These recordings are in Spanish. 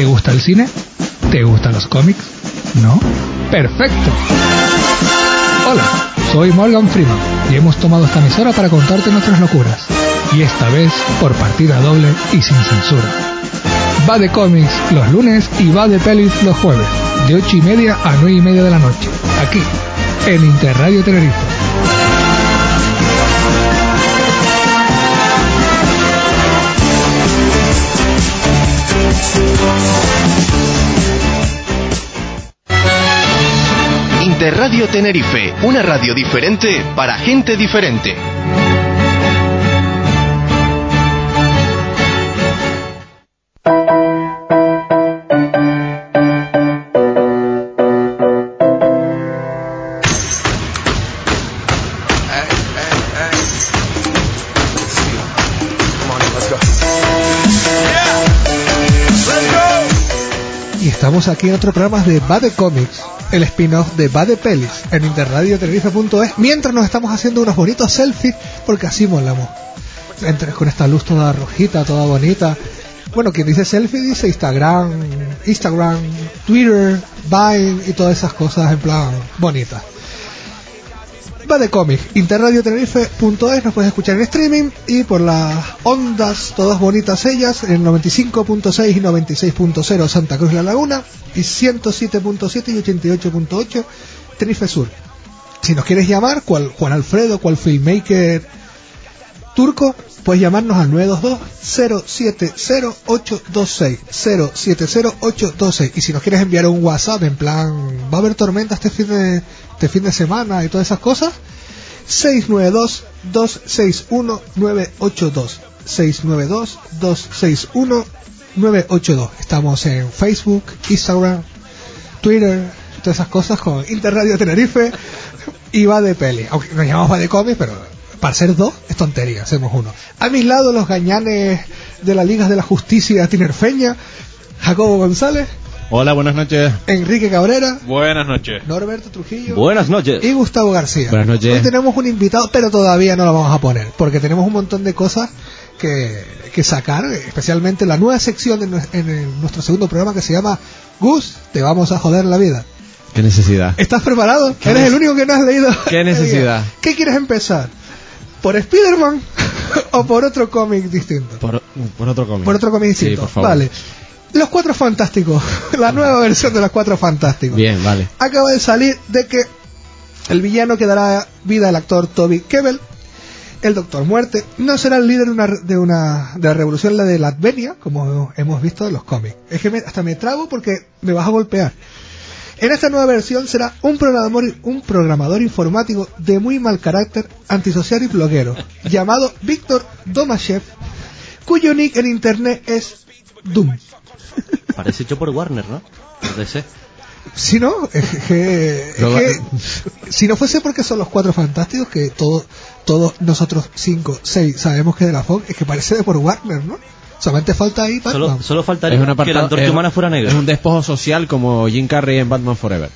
¿Te gusta el cine? ¿Te gustan los cómics? ¿No? ¡Perfecto! Hola, soy Morgan Freeman y hemos tomado esta emisora para contarte nuestras locuras. Y esta vez por partida doble y sin censura. Va de cómics los lunes y va de pelis los jueves, de 8 y media a 9 y media de la noche, aquí, en Interradio Tenerife. Interradio Tenerife, una radio diferente para gente diferente. Aquí en otro programa de Bade Comics, el spin-off de Bade Pelis, en interradiotenerife.es, mientras nos estamos haciendo unos bonitos selfies, porque así molamos. Entre, con esta luz toda rojita, toda bonita. Bueno, quien dice selfie dice Instagram, Instagram, Twitter, Vine y todas esas cosas en plan bonitas. Va de cómic, interradiotenerife.es, nos puedes escuchar en streaming y por las ondas, todas bonitas ellas, en 95.6 y 96.0 Santa Cruz La Laguna y 107.7 y 88.8 Tenerife Sur. Si nos quieres llamar, cual Juan Alfredo, cual filmmaker turco, puedes llamarnos al 922-070-826. 070-826. Y si nos quieres enviar un WhatsApp en plan, va a haber tormenta este fin de, este fin de semana y todas esas cosas, 692-261-982. 692-261-982. Estamos en Facebook, Instagram, Twitter, todas esas cosas con Interradio Tenerife y va de peli. Aunque nos llamamos va de cómics, pero para ser dos es tontería, hacemos uno. A mis lados los gañanes de la Liga de la Justicia Tinerfeña, Jacobo González, Hola, buenas noches. Enrique Cabrera, Buenas noches. Norberto Trujillo Buenas noches. y Gustavo García. Buenas noches. Hoy tenemos un invitado, pero todavía no lo vamos a poner, porque tenemos un montón de cosas que, que sacar, especialmente la nueva sección en, nuestro segundo programa que se llama Gus, te vamos a joder la vida. ¿Qué necesidad? ¿Estás preparado? ¿Qué Eres el único que no has leído. ¿Qué necesidad? ¿Qué quieres empezar? ¿Por Spider-Man o por otro cómic distinto? Por, por otro cómic. Por otro cómic Sí, distinto. por favor. Vale. Los Cuatro Fantásticos, la nueva versión de los Cuatro Fantásticos. Bien, vale. Acaba de salir de que el villano que dará vida al actor Toby Kebbell, el Doctor Muerte, no será el líder de una, de una de la revolución, la de la Advenia, como hemos visto en los cómics. Es que me- hasta me trago porque me vas a golpear. En esta nueva versión será un programador, un programador informático de muy mal carácter, antisocial y bloguero, llamado Víctor Domashev, cuyo nick en internet es Doom. Parece hecho por Warner, ¿no? Por DC. Si no, es que, es que si no fuese porque son los cuatro fantásticos, que todos todos nosotros cinco, seis sabemos que de la Fox, es que parece de por Warner, ¿no? Solamente falta ahí Batman. Solo, solo faltaría Es un que la antorcha humana fuera negra. Es un despojo social como Jim Carrey en Batman Forever.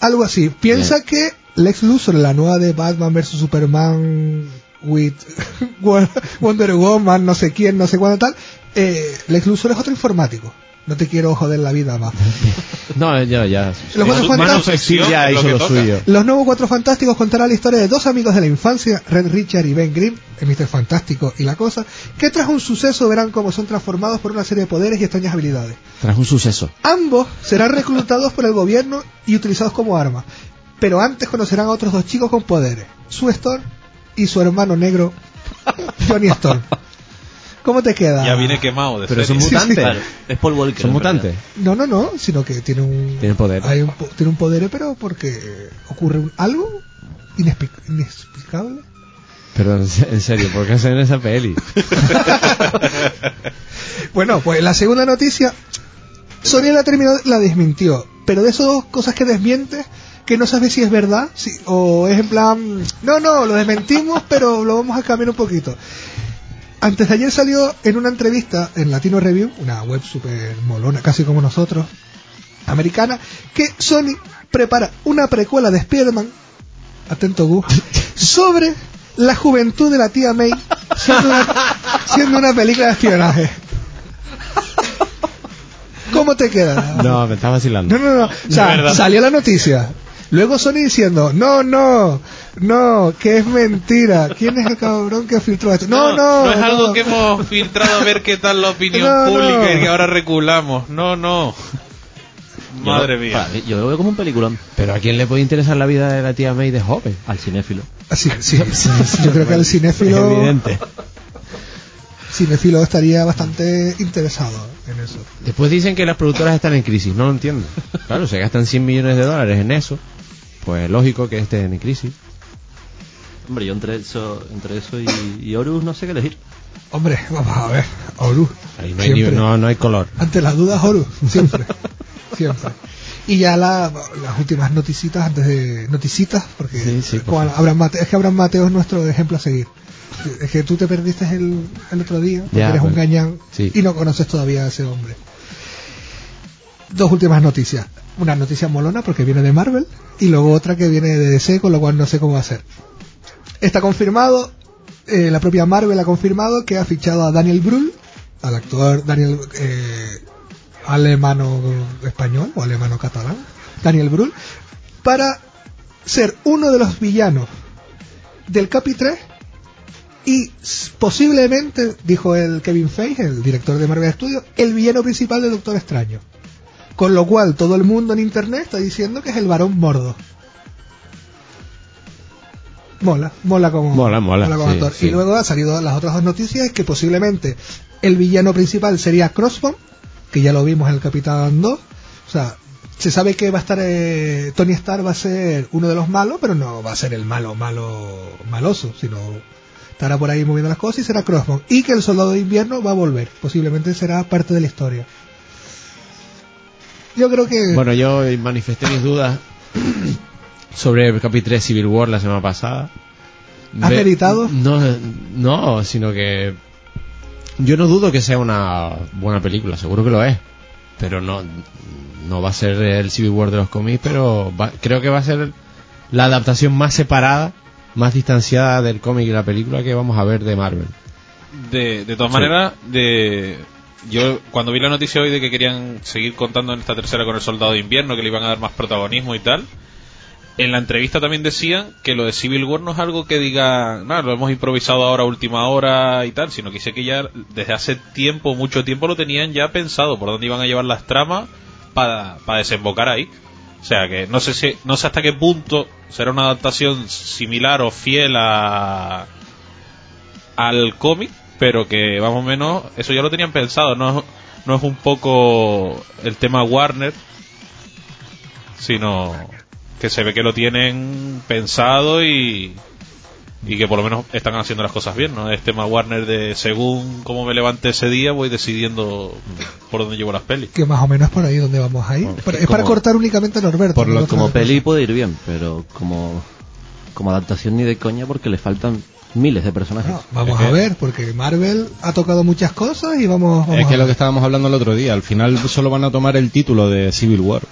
Algo así. Piensa que Lex Luthor, la nueva de Batman vs Superman with Wonder Woman, no sé quién, no sé cuándo tal, eh, Lex Luthor es otro informático. No te quiero joder la vida más. No, ya, ya. Los Cuatro Fantásticos. ya lo lo suyo. Los nuevos Cuatro Fantásticos contará la historia de dos amigos de la infancia, Red Richard y Ben Grimm, el Mr. Fantástico y la cosa, que tras un suceso verán cómo son transformados por una serie de poderes y extrañas habilidades. Tras un suceso. Ambos serán reclutados por el gobierno y utilizados como armas, pero antes conocerán a otros dos chicos con poderes, Sue Storm y su hermano negro, Johnny Storm. ¿Cómo te queda? Ya viene quemado de Pero son serie. mutantes. Claro, es Paul Walker. Son en verdad. mutantes. No, no, no, sino que tiene un... Tiene poder. Hay un, po- tiene un poder, pero porque ocurre un- algo inexplic- inexplicable. Pero en se- en serio, ¿por qué hacen esa peli? Bueno, pues la segunda noticia, Sony la terminó, la desmintió, pero de esas dos cosas que desmiente, que no sabes si es verdad, si, o es en plan, no, no, lo desmentimos, pero lo vamos a cambiar un poquito. Antes de ayer salió en una entrevista en Latino Review, una web súper molona, casi como nosotros, americana, que Sony prepara una precuela de Spider-Man, atento Gus, sobre la juventud de la tía May, siendo una, siendo una película de espionaje. ¿Cómo te queda? No, me estás vacilando. No, no, no. O sea, salió la noticia. Luego Sony diciendo, no, no, no, que es mentira. ¿Quién es el cabrón que filtró esto? No, no. No es algo no. que hemos filtrado a ver qué tal la opinión No, pública no. y que ahora reculamos. No, no. Madre Yo- mía. para Yo lo veo como un peliculón. Pero ¿a quién le puede interesar la vida de la tía May de joven? Al cinéfilo. Ah, Sí, sí, sí, sí, Yo creo que Es cinéfilo, evidente. cinéfilo estaría bastante interesado en eso. Después dicen que las productoras están en crisis, no lo entiendo. Claro, se gastan 100 millones de dólares en eso. Pues lógico que estén en crisis. Hombre, yo entre eso, entre eso y, y Horus no sé qué elegir. Hombre, vamos a ver, Horus. Ahí no hay, ni- siempre. no, no hay color. Ante las dudas, Horus, siempre. siempre. Y ya la- las últimas noticitas antes de noticitas, porque Sí, sí, por como Abraham Mate- es que Abraham Mateo es nuestro ejemplo a seguir. Es que tú te perdiste el, el otro día, porque Ya, eres un pues, gañán sí. y no conoces todavía a ese hombre. Dos últimas noticias. Una noticia molona porque viene de Marvel y luego otra que viene de DC, con lo cual no sé cómo va a ser. Está confirmado, eh, la propia Marvel ha confirmado que ha fichado a Daniel Brühl, al actor Daniel eh, alemano-español o alemano-catalán, Daniel Brühl, para ser uno de los villanos del Capi 3 y posiblemente, dijo el Kevin Feige, el director de Marvel Studios, el villano principal de Doctor Extraño. Con lo cual todo el mundo en internet está diciendo que es el varón mordo. Mola, mola como, Mola, mola, como sí, actor. sí. Y luego han salido las otras dos noticias que posiblemente el villano principal sería Crossbone, que ya lo vimos en el Capitán 2. O sea, se sabe que va a estar eh, Tony Stark va a ser uno de los malos, pero no va a ser el malo, malo, maloso, sino estará por ahí moviendo las cosas y será Crossbone. Y que el soldado de invierno va a volver, posiblemente será parte de la historia. Yo creo que Bueno, yo manifesté mis dudas sobre el capítulo 3 Civil War la semana pasada. ¿Has Ve- meditado? No, no, sino que yo no dudo que sea una buena película, seguro que lo es. Pero no, no va a ser el Civil War de los cómics, pero va- creo que va a ser la adaptación más separada, más distanciada del cómic y la película que vamos a ver de Marvel. De, de todas Sí. maneras, de yo cuando vi la noticia hoy de que querían seguir contando en esta tercera con el soldado de invierno, que le iban a dar más protagonismo y tal, en la entrevista también decían que lo de Civil War no es algo que diga, no, lo hemos improvisado ahora a última hora y tal, sino que dice que ya desde hace tiempo, mucho tiempo lo tenían ya pensado por dónde iban a llevar las tramas para, para desembocar ahí. O sea que no sé si, no sé hasta qué punto será una adaptación similar o fiel a al cómic, pero que más o menos eso ya lo tenían pensado, no, no es un poco el tema Warner, sino que se ve que lo tienen pensado y, y que por lo menos están haciendo las cosas bien, ¿no? Es tema Warner de según cómo me levante ese día voy decidiendo por dónde llevo las pelis. que más o menos es por ahí donde vamos a ir. Es para como- cortar únicamente a Norberto. Por lo, como cosa. peli puede ir bien, pero como, como adaptación ni de coña porque le faltan miles de personajes. No, vamos Es a que- ver, porque Marvel ha tocado muchas cosas y vamos, vamos Es a que es lo que estábamos hablando el otro día. Al final solo van a tomar el título de Civil War.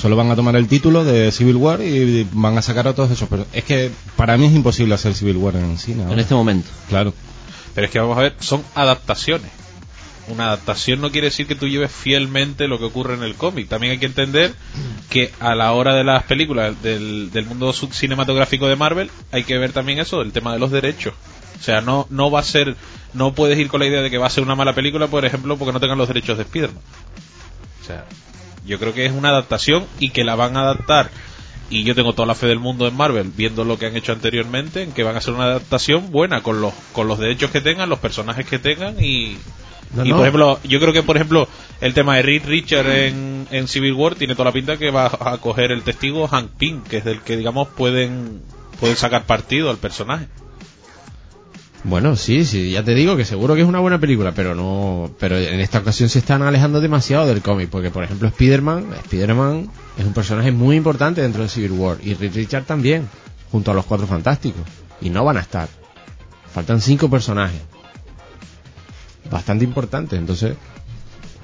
Solo van a tomar el título de Civil War y van a sacar a todos esos. Pero es que para mí es imposible hacer Civil War en cine. ahora. En este momento. Claro. Pero es que vamos a ver, son adaptaciones. Una adaptación no quiere decir que tú lleves fielmente lo que ocurre en el cómic. También hay que entender que a la hora de las películas del, del mundo sub- cinematográfico de Marvel hay que ver también eso, el tema de los derechos. O sea, no, no va a ser, no puedes ir con la idea de que va a ser una mala película, por ejemplo, porque no tengan los derechos de Spider-Man. O sea, yo creo que es una adaptación y que la van a adaptar. Y yo tengo toda la fe del mundo en Marvel, viendo lo que han hecho anteriormente, en que van a hacer una adaptación buena con los, con los derechos que tengan, los personajes que tengan y, No, y no. por ejemplo, yo creo que por ejemplo el tema de Reed Richard en, en Civil War tiene toda la pinta que va a coger el testigo Hank Pym, que es del que digamos pueden pueden sacar partido al personaje. Bueno, sí, sí, ya te digo que seguro que es una buena película, pero no, pero en esta ocasión se están alejando demasiado del cómic, porque por ejemplo Spider-Man, Spider-Man es un personaje muy importante dentro de Civil War y Reed Richard también, junto a los Cuatro Fantásticos, y no van a estar. Faltan cinco personajes. Bastante importantes, entonces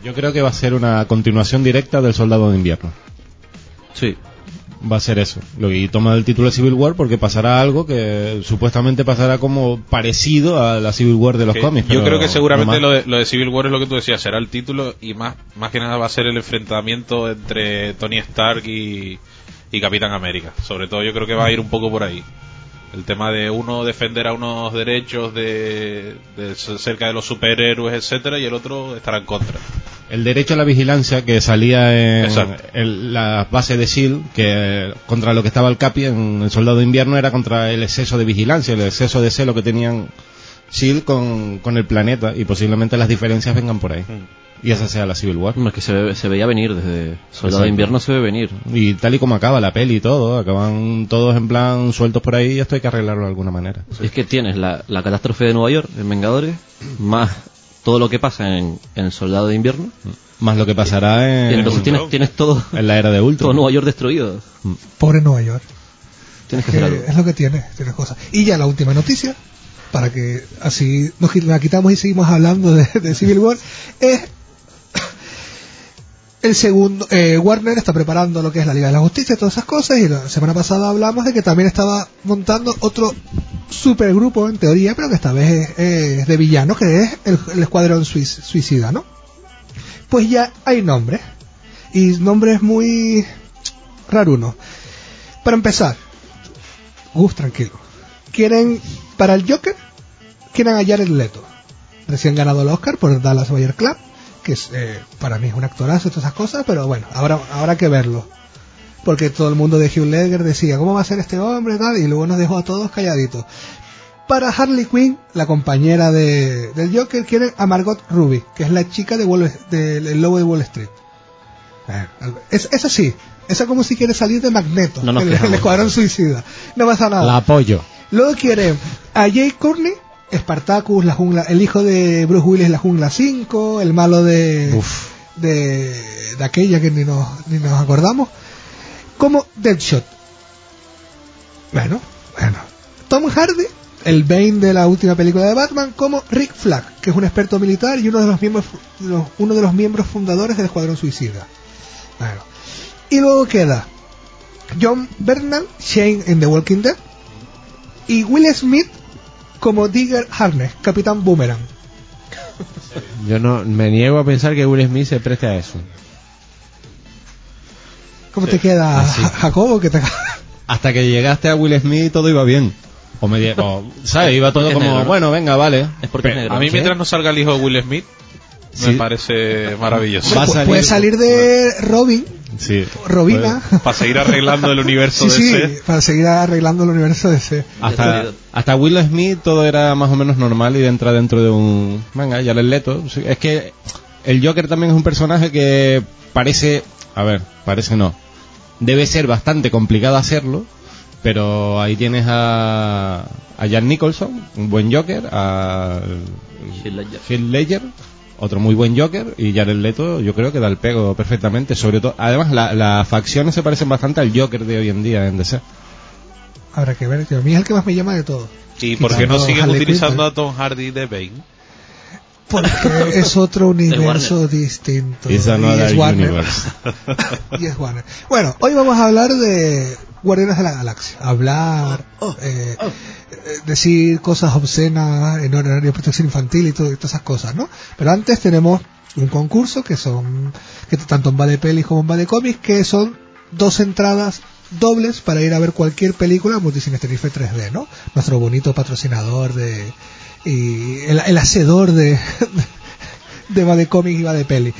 Yo creo que va a ser una continuación directa del Soldado de Invierno. Sí. Va a ser eso. Lo y toma el título de Civil War porque pasará algo que supuestamente pasará como parecido a la Civil War de los Que cómics. yo creo que seguramente no lo de, lo de Civil War es lo que tú decías, será el título y más, más que nada va a ser el enfrentamiento entre Tony Stark y, y Capitán América. Sobre todo yo creo que va a ir un poco por ahí. El tema de uno defender a unos derechos de, de cerca de los superhéroes, etcétera, y el otro estará en contra. El derecho a la vigilancia que salía en, en la base de SHIELD, que contra lo que estaba el Capi en el Soldado de Invierno era contra el exceso de vigilancia, el exceso de celo que tenían SHIELD con, con el planeta y posiblemente las diferencias vengan por ahí. Y esa sea la Civil War. Es que se, ve- se veía venir desde Soldado de. Invierno se ve venir. Y tal y como acaba la peli y todo, acaban todos en plan sueltos por ahí y esto hay que arreglarlo de alguna manera. Es que tienes la, la catástrofe de Nueva York en Vengadores, más todo lo que pasa en, en Soldado de Invierno. Más lo que pasará Y en, entonces tienes, tienes todo, en la era de todo Ultron. Nueva York destruido. Pobre Nueva York. Tienes que que hacer algo. es lo que tiene, tiene cosas. Y ya la última noticia, para que así nos la quitamos y seguimos hablando de, de Civil War, es el segundo, eh, Warner está preparando lo que es la Liga de la Justicia y todas esas cosas, y la semana pasada hablamos de que también estaba montando otro supergrupo en teoría, pero que esta vez es, de villanos, que es el, Escuadrón Suic- Suicida, ¿no? Pues ya hay nombres, y nombres muy rarunos. Para empezar, Gus, tranquilo. Quieren, para el Joker, quieren hallar el Leto. Recién ganado el Oscar por Dallas Bayer Club, que es, eh, para mí es un actorazo y todas esas cosas, pero bueno, habrá, habrá que verlo. Porque todo el mundo de Hugh Ledger decía, ¿cómo va a ser este hombre? Tal, y luego nos dejó a todos calladitos. Para Harley Quinn, la compañera de, del Joker, quieren a Margot Ruby, que es la chica de Wall- del el lobo de Wall Street. Bueno, es, esa sí, esa como si quiere salir de Magneto, No el, el escuadrón suicida. No pasa nada. la apoyo. Luego quieren a Jay Courtney, Spartacus, la jungla, el hijo de Bruce Willis, la jungla 5, el malo de, de, de aquella que ni nos, ni nos acordamos, como Deadshot. Bueno, bueno. Tom Hardy, el Bane de la última película de Batman, como Rick Flag, que es un experto militar y uno de los miembros, uno de los miembros fundadores del Escuadrón Suicida. Bueno. Y luego queda John Bernal, Shane en The Walking Dead, y Will Smith como Digger Harness, Capitán Boomerang. Yo no me niego a pensar que Will Smith se preste a eso. ¿Cómo te queda, Ja- Jacobo? Que te... Hasta que llegaste a Will Smith todo iba bien. O me o, ¿sabes? Iba todo como, negro, ¿no? bueno, venga, vale. Es porque es negro. A mí ¿sí? mientras no salga el hijo de Will Smith, me Sí. parece maravilloso. Puede salir de Robin, Sí. Robina. Para seguir arreglando el universo Sí, sí, de para seguir arreglando el universo de ese. Hasta, hasta Will Smith todo era más o menos normal y entra dentro de un... Venga, ya el leto. Es que el Joker también es un personaje que parece... A ver, parece no. Debe ser bastante complicado hacerlo, pero ahí tienes a, a Jack Nicholson, un buen Joker, a Heath Ledger. Otro muy buen Joker, y Jared Leto yo creo que da el pego perfectamente. Sobre todo, además la- las facciones se parecen bastante al Joker de hoy en día en DC. Habrá que ver, tío. A mí es el que más me llama de todo. ¿Y por qué no siguen Harley utilizando Quinn, a Tom Hardy de Bane? Porque es otro universo Warner. distinto. Y es Warner. y es Warner. Bueno, hoy vamos a hablar de Guardianes de la Galaxia. Hablar, eh, eh, decir cosas obscenas en horario de protección infantil y, todo- y todas esas cosas, ¿no? Pero antes tenemos un concurso que son, que tanto en va de pelis como en va de cómics, que son dos entradas dobles para ir a ver cualquier película Multicines Tenerife 3D, ¿no? Nuestro bonito patrocinador de y el, el hacedor de de va de cómics y va de peli.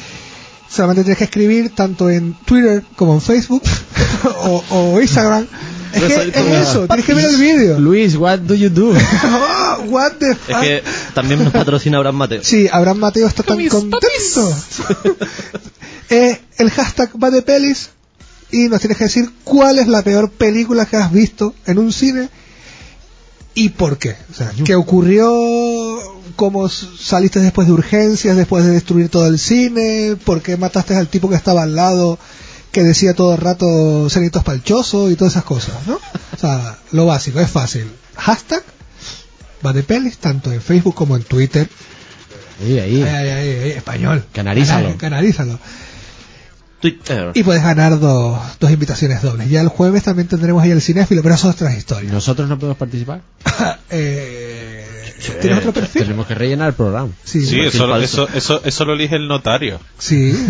Solamente tienes que escribir tanto en Twitter como en Facebook o, o Instagram. Es que es eso, tienes que ver el vídeo. Luis, what do you do? Oh, what the Es fuck? que también nos patrocina Abraham Mateo. Sí, Abraham Mateo está tan contento. Eh, el hashtag va de pelis y nos tienes que decir cuál es la peor película que has visto en un cine ¿Y por qué? O sea, ¿qué ocurrió? ¿Cómo saliste después de urgencias, después de destruir todo el cine? ¿Por qué mataste al tipo que estaba al lado que decía todo el rato cenitos palchoso y todas esas cosas, ¿no? O sea, lo básico, es fácil. Hashtag va de pelis, tanto en Facebook como en Twitter. Ahí, ahí. Ay, ay, ay, español. Canarízalo. Cana- Canarízalo. Twitter. Y puedes ganar dos, dos invitaciones dobles. Ya el jueves también tendremos ahí el cinéfilo, pero eso es otra historia. ¿Nosotros no podemos participar? eh, ¿Tienes otro perfil? Tenemos que rellenar el programa. Sí, eso, eso, eso, eso lo elige el notario. sí.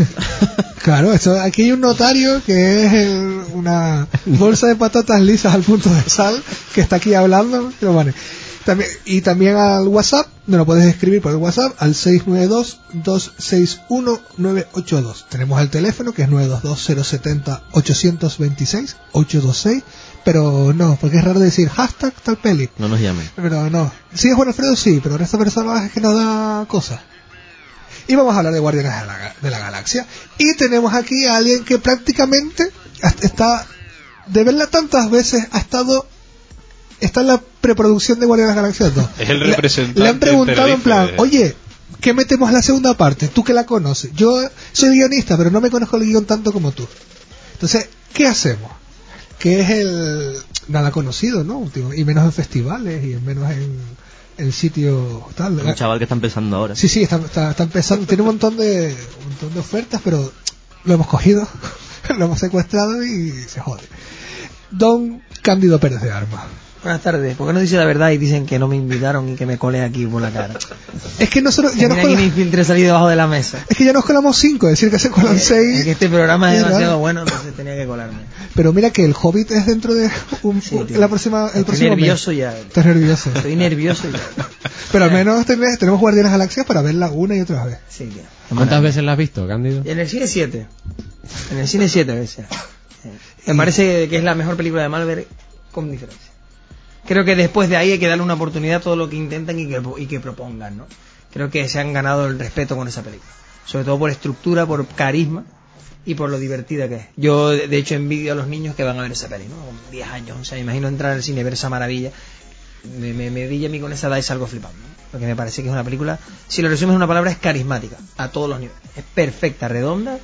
Claro, eso, aquí hay un notario que es el- una bolsa de patatas lisas al punto de sal que está aquí hablando. Pero bueno. También, y también al WhatsApp, me lo puedes escribir por el WhatsApp al 692-261-982. Tenemos el teléfono que es 922-070-826-826. Pero no, porque es raro decir hashtag tal peli. No nos llamen. Pero no. Sí es Juan Alfredo, sí, pero esta persona es que nos da cosas. Y vamos a hablar de Guardianes de la, de la Galaxia. Y tenemos aquí a alguien que prácticamente está, de verla tantas veces, ha estado, está en la preproducción de Guardianes de la Galaxia 2. Es el Le- representante Le han preguntado en plan, de- oye, ¿qué metemos en la segunda parte? Tú que la conoces. Yo soy guionista, pero no me conozco el guion tanto como tú. Entonces, ¿qué hacemos? Que es el nada conocido, ¿no? Y menos en festivales y menos en, en sitios tal. Un chaval que está empezando ahora. Sí, sí, está, está, está empezando. Tiene un montón de un montón de ofertas, pero lo hemos cogido, lo hemos secuestrado y se jode. Don Cándido Pérez de Armas. Buenas tardes. ¿Por qué no dice la verdad y dicen que no me invitaron y que me colé aquí por la cara? Es que nosotros ya nos, Mira que me cola- infiltré salí debajo de la mesa. es que ya nos colamos cinco, es decir que se colan Es seis. que este programa es Es raro. demasiado bueno, entonces tenía que colarme. Pero mira que el Hobbit es dentro de un, Sí, la próxima, el Estoy próximo mes. nervioso ya. Estás nervioso. Estoy nervioso ya. Pero al menos tenés- tenemos Guardianes Galaxias para verla una y otra vez. Sí, tío. ¿Cuántas veces la has visto, Cándido? En el cine 7. En el cine 7 veces. Me parece que es la mejor película de Marvel con diferencia. Creo que después de ahí hay que darle una oportunidad a todo lo que intentan y que, y que propongan, ¿no? Creo que se han ganado el respeto con esa película. Sobre todo por estructura, por carisma y por lo divertida que es. Yo, de hecho, envidio a los niños que van a ver esa peli, ¿no? Con 10 años. O sea, imagino entrar al cine y ver esa maravilla. Me, me, a mí con esa edad y salgo flipando. ¿no? Porque me parece que es una película, si lo resumes en una palabra, es carismática. A todos los niveles. Es perfecta, redonda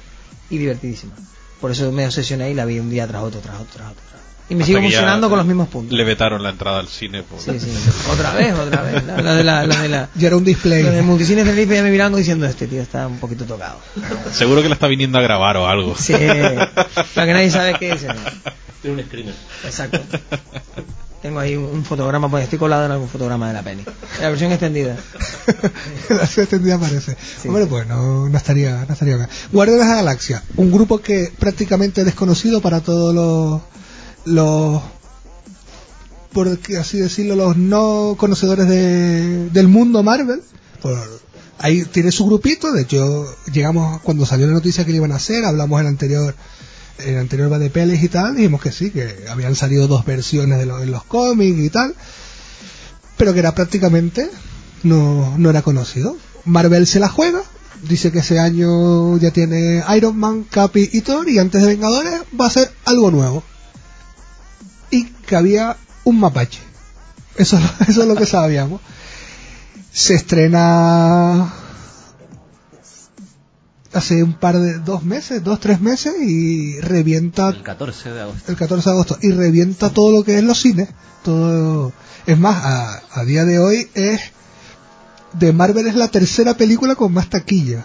y divertidísima. Por eso me obsesioné y la vi un día tras otro, tras otro. tras otro. Y me Hasta sigo emocionando con los mismos puntos. Le vetaron la entrada al cine. por- Sí, sí. Otra vez, otra vez. La, la de la, la de la. Ya era un display. Los de Multicines Tenerife ya me mirando diciendo este tío está un poquito tocado. Seguro que la está viniendo a grabar o algo. Sí, para que nadie sabe qué es. Tiene un screener. Exacto. Tengo ahí un, un fotograma, pues estoy colado en algún fotograma de la peli. La versión extendida. la versión extendida aparece. Sí. Hombre, pues no, no estaría, no estaría bien. Guardianes de la Galaxia, un grupo que prácticamente desconocido para todos los, los, por así decirlo, los no conocedores de, del mundo Marvel. Por- ahí tiene su grupito, de hecho, llegamos cuando salió la noticia que le iban a hacer, hablamos en el anterior en el anterior va de pelis y tal, dijimos que sí, que habían salido dos versiones de, lo- de los cómics y tal, pero que era prácticamente no, no era conocido. Marvel se la juega, dice que ese año ya tiene Iron Man, Capi y Thor, y antes de Vengadores va a ser algo nuevo. Que había un mapache. Eso, eso es lo que sabíamos. Se estrena hace un par de dos meses, dos, tres meses, y revienta El 14 de agosto. el 14 de agosto y revienta todo lo que es los cines. Todo, es más, a, a día de hoy es de Marvel es la tercera película con más taquilla.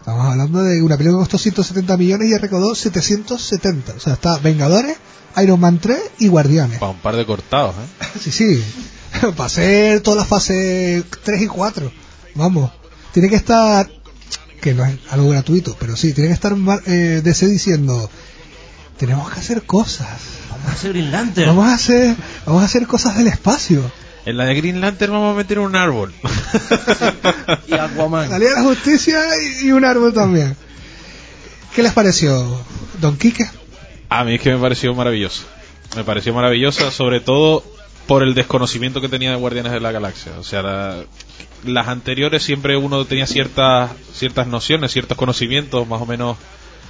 Estamos hablando de una película que costó 170 millones y recaudó 770. O sea, está Vengadores, Iron Man 3 y Guardianes. Para un par de cortados, ¿eh? Sí, sí. Para hacer toda la fase 3 y 4. Vamos. Tiene que estar, que no es algo gratuito, pero sí, tiene que estar Mar- eh, DC diciendo, tenemos que hacer cosas. Vamos a hacer Green Lantern. Vamos a hacer, vamos a hacer cosas del espacio. En la de Green Lantern vamos a meter un árbol. Y Aquaman. La Liga de la Justicia y, un árbol también. ¿Qué les pareció, Don Quique? A mí es que me pareció maravilloso. Me pareció maravillosa, sobre todo por el desconocimiento que tenía de Guardianes de la Galaxia. O sea, la- las anteriores siempre uno tenía ciertas ciertas nociones, ciertos conocimientos, más o menos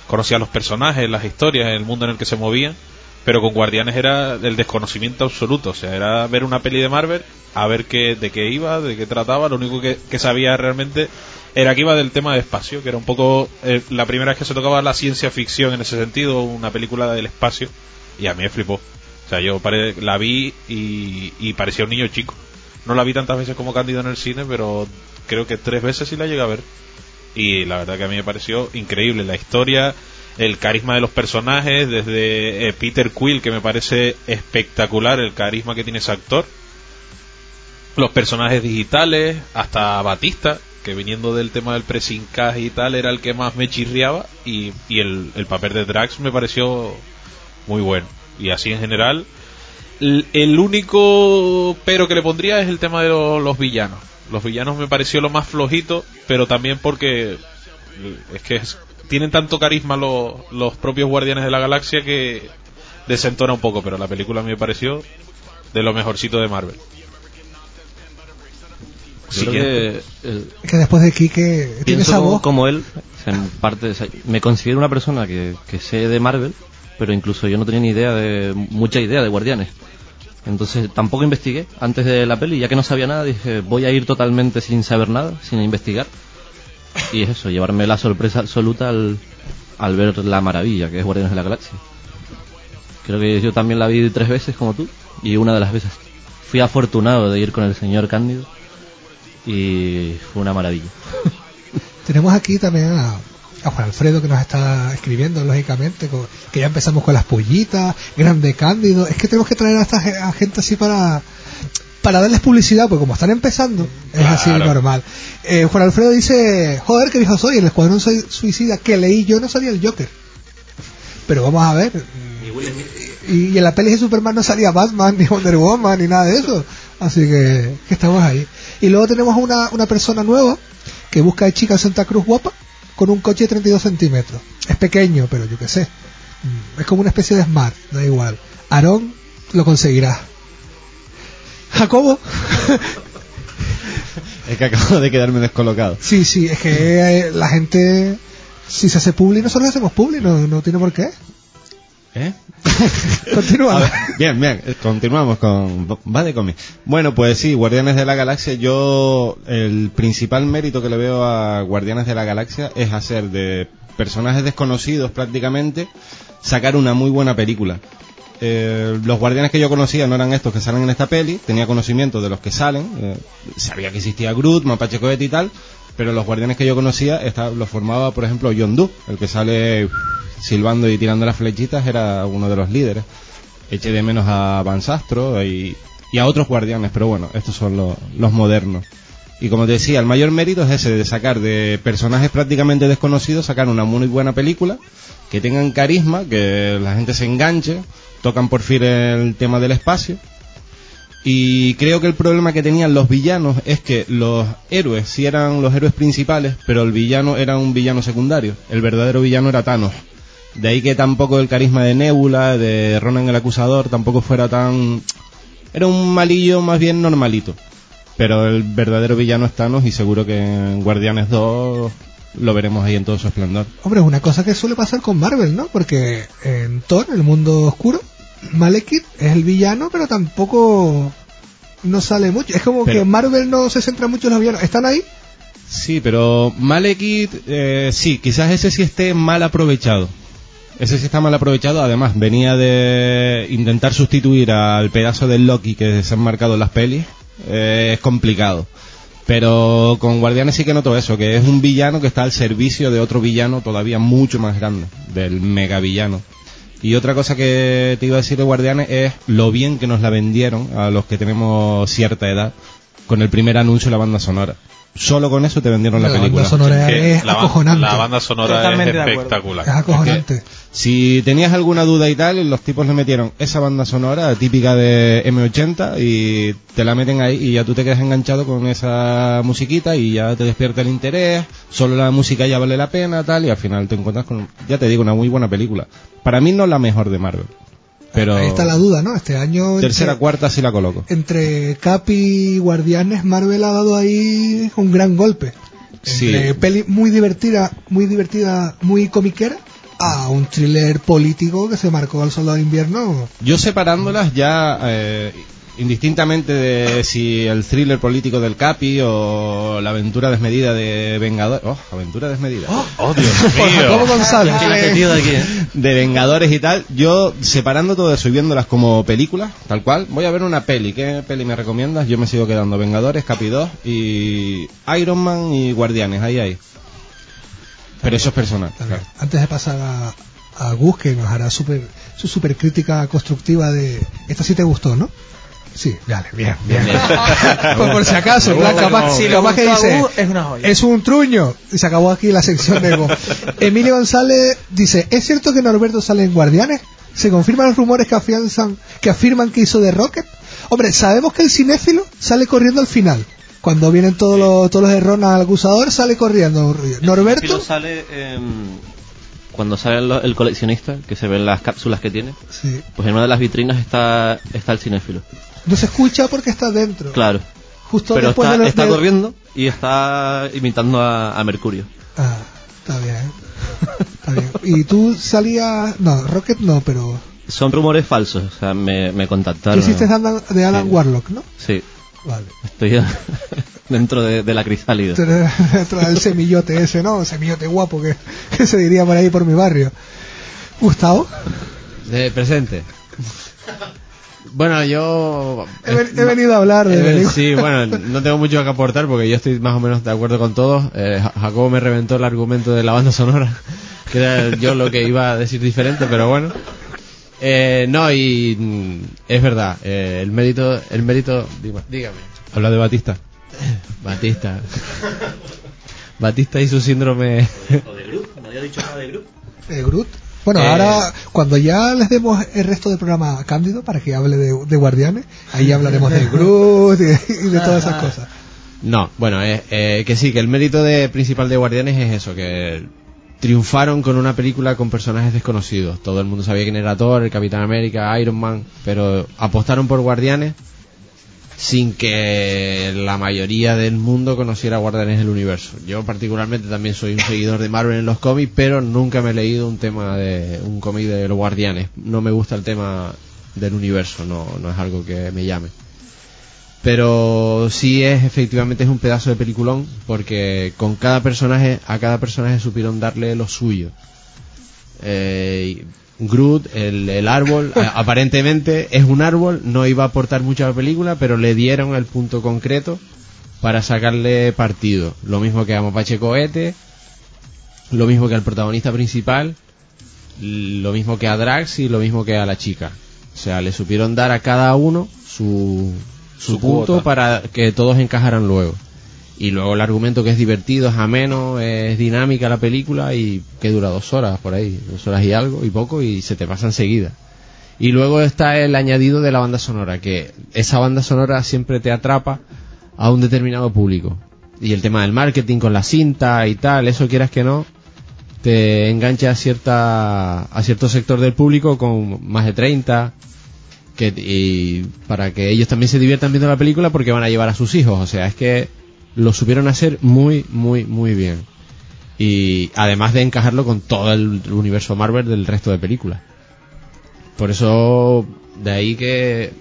conocía los personajes, las historias, el mundo en el que se movían. Pero con Guardianes era el desconocimiento absoluto. O sea, era ver una peli de Marvel, a ver qué, de qué iba, de qué trataba. Lo único que, sabía realmente era que iba del tema de espacio, que era un poco eh, la primera vez que se tocaba la ciencia ficción en ese sentido, una película del espacio. Y a mí me flipó. O sea, yo pare- la vi y, y parecía un niño chico. No la vi tantas veces como Cándido en el cine, pero creo que tres veces sí la llegué a ver. Y la verdad que a mí me pareció increíble la historia, el carisma de los personajes, desde eh, Peter Quill, que me parece espectacular el carisma que tiene ese actor, los personajes digitales, hasta Batista, que viniendo del tema del pressing cash y tal, era el que más me chirriaba, y, y el, el papel de Drax me pareció muy bueno. Y así en general, L- el único pero que le pondría es el tema de lo- los villanos. Los villanos me pareció lo más flojito, pero también porque es que es- tienen tanto carisma los, los propios Guardianes de la Galaxia que desentona un poco, pero la película a mí me pareció de lo mejorcito de Marvel. Creo que el- Es que después de Quique tiene esa como, voz. como él, en parte, o sea, me considero una persona que, que sé de Marvel, pero incluso yo no tenía ni idea de, mucha idea de Guardianes. Entonces tampoco investigué antes de la peli, ya que no sabía nada, dije voy a ir totalmente sin saber nada, sin investigar. Y es eso, llevarme la sorpresa absoluta al, al ver la maravilla que es Guardianes de la Galaxia. Creo que yo también la vi tres veces como tú, y una de las veces fui afortunado de ir con el señor Cándido, y fue una maravilla. Tenemos aquí también a, Juan Alfredo que nos está escribiendo, lógicamente, con- que ya empezamos con las pollitas, Grande Cándido. Es que tenemos que traer a esta a gente así para para darles publicidad, porque como están empezando, es así normal. Eh, Juan Alfredo dice, joder, qué viejo soy, el Escuadrón Sui- Suicida que leí yo no salía el Joker. Pero vamos a ver. Y, y en la peli de Superman no salía Batman, ni Wonder Woman, ni nada de eso. Así que, que estamos ahí. Y luego tenemos una, una persona nueva que busca de chica en Santa Cruz guapa con un coche de 32 centímetros. Es pequeño, pero yo qué sé. Mm, Es como una especie de Smart, da igual. Aarón lo conseguirá. Jacobo. Es que acabo de quedarme descolocado. sí, sí, es que eh, la gente, si se hace publi, nosotros hacemos publi, no, no tiene por qué. ¿Eh? Continúa. A ver, bien, bien, continuamos con va de cómic. Bueno, pues sí, Guardianes de la Galaxia, yo el principal mérito que le veo a Guardianes de la Galaxia es hacer de personajes desconocidos prácticamente sacar una muy buena película. Eh, los guardianes que yo conocía no eran estos que salen en esta peli, tenía conocimiento de los que salen, eh, sabía que existía Groot, Mapache Cohete y tal, pero los guardianes que yo conocía los formaba, por ejemplo, John Doe, el que sale silbando y tirando las flechitas, era uno de los líderes. Eché de menos a Van Sastro y, a otros guardianes, pero bueno, estos son los modernos. Y como te decía, el mayor mérito es ese de sacar de personajes prácticamente desconocidos, sacar una muy buena película, que tengan carisma, que la gente se enganche, tocan por fin el tema del espacio. Y creo que el problema que tenían los villanos es que los héroes sí eran los héroes principales, pero el villano era un villano secundario. El verdadero villano era Thanos. De ahí que tampoco el carisma de Nebula, de Ronan el Acusador, tampoco fuera tan... Era un malillo más bien normalito. Pero el verdadero villano es Thanos y seguro que en Guardianes 2 lo veremos ahí en todo su esplendor. Hombre, es una cosa que suele pasar con Marvel, ¿no? Porque en Thor, el mundo oscuro, Malekith es el villano, pero tampoco no sale mucho. Es como Pero- que Marvel no se centra mucho en los villanos. ¿Están ahí? Sí, pero Malekith, eh, sí, quizás ese sí esté mal aprovechado. Ese sí está mal aprovechado. Además, venía de intentar sustituir al pedazo del Loki que se han marcado en las pelis. Eh, es complicado. Pero con Guardianes sí que noto eso, que es un villano que está al servicio de otro villano todavía mucho más grande, del mega villano. Y otra cosa que te iba a decir de Guardianes es lo bien que nos la vendieron a los que tenemos cierta edad con el primer anuncio de la banda sonora. Solo con eso te vendieron la, La película. banda sonora Que es la, acojonante. la banda sonora Totalmente es espectacular. Es acojonante. Si tenías alguna duda y tal, los tipos le metieron esa banda sonora típica de M80 y te la meten ahí y ya tú te quedas enganchado con esa musiquita y ya te despierta el interés, solo la música ya vale la pena, tal, y al final te encuentras con, ya te digo, una muy buena película. Para mí no la mejor de Marvel, pero Ahí está la duda, ¿no? Este año tercera, entre, cuarta sí la coloco. entre Capi y Guardianes, Marvel ha dado ahí un gran golpe. Sí. Entre peli muy divertida, muy divertida, muy comiquera, a un thriller político que se marcó al soldado de invierno. Yo separándolas ya, eh, indistintamente de si el thriller político del Capi o la aventura desmedida de Vengadores. ¡Oh, aventura desmedida! ¡Oh, Dios Por Jacobo González. ¿Quién has metido de aquí, eh? de Vengadores y tal, yo separando todo eso y viéndolas como películas, tal cual, voy a ver una peli. ¿Qué peli me recomiendas? Yo me sigo quedando Vengadores, Capi 2 y Iron Man y Guardianes, ahí, ahí. Pero eso es personal. Claro. Antes de pasar a, a Gus, que nos hará super, su super crítica constructiva de. Esta sí te gustó, ¿no? Sí, vale, bien, bien. Pues por si acaso, plan, capaz, Si capaz que dice. Es una joya. Es un truño. Y se acabó aquí la sección de Gus. Emilio González dice: ¿Es cierto que Norberto sale en Guardianes? ¿Se confirman los rumores que afianzan, que afirman que hizo de Rocket? Hombre, sabemos que el cinéfilo sale corriendo al final. Cuando vienen todos los, todos los Ron al acusador, sale corriendo. Norberto. Sale em, cuando sale el coleccionista, que se ven las cápsulas que tiene, Sí. pues en una de las vitrinas está, está el cinéfilo. No se escucha porque está dentro. Claro. Justo Pero después está, de los- está de- corriendo y está imitando a, a Mercurio. Ah, está bien. Está bien. ¿Y tú salías.? No, Rocket no, pero. Son rumores falsos, o sea, me, me Tú contactaron. hiciste de Alan, de Alan Sí. Warlock, ¿no? Sí, Vale. estoy dentro de, de la crisálida. Dentro del semillote ese, ¿no? Semillote guapo que, que se diría por ahí por mi barrio. Gustavo, De presente. Bueno, yo... he, ven- he venido a hablar de. Eh, sí, bueno, no tengo mucho que aportar porque yo estoy más o menos de acuerdo con todos. Eh, Ja- Jacobo me reventó el argumento de la banda sonora, que era yo lo que iba a decir diferente, pero bueno. Eh, no, y mm, es verdad, eh, el mérito, el mérito, dígame, Habla de Batista. Batista. Batista y su síndrome. ¿O de Groot? ¿Me había dicho nada de Groot? Eh, Groot. Bueno, Eh. ahora, cuando ya les demos el resto del programa a Cándido para que hable de, de Guardianes, ahí hablaremos de Groot y, y de todas esas cosas. No, bueno, eh, eh, que sí, que el mérito de, principal de Guardianes es eso, que triunfaron con una película con personajes desconocidos. Todo el mundo sabía quién era Thor, el Capitán América, Iron Man, pero apostaron por Guardianes sin que la mayoría del mundo conociera Guardianes del Universo. Yo particularmente también soy un seguidor de Marvel en los cómics, pero nunca me he leído un tema de un cómic de los Guardianes. No me gusta el tema del universo, no, no es algo que me llame pero sí es efectivamente es un pedazo de peliculón porque con cada personaje a cada personaje supieron darle lo suyo eh, Groot el, el árbol a- aparentemente es un árbol no iba a aportar mucho a la película pero le dieron el punto concreto para sacarle partido lo mismo que a Mapache Cohete lo mismo que al protagonista principal lo mismo que a Drax y lo mismo que a la chica o sea le supieron dar a cada uno su su, Su punto cuota. para que todos encajaran luego. Y luego el argumento que es divertido, es ameno, es dinámica la película y que dura dos horas por ahí, dos horas y algo y poco y se te pasa enseguida. Y luego está el añadido de la banda sonora, que esa banda sonora siempre te atrapa a un determinado público. Y el tema del marketing con la cinta y tal, eso quieras que no, te engancha a cierta a cierto sector del público con más de 30 que y para que ellos también se diviertan viendo la película porque van a llevar a sus hijos o sea es que lo supieron hacer muy muy muy bien. Y además de encajarlo con todo el universo Marvel del resto de películas. Por eso de ahí que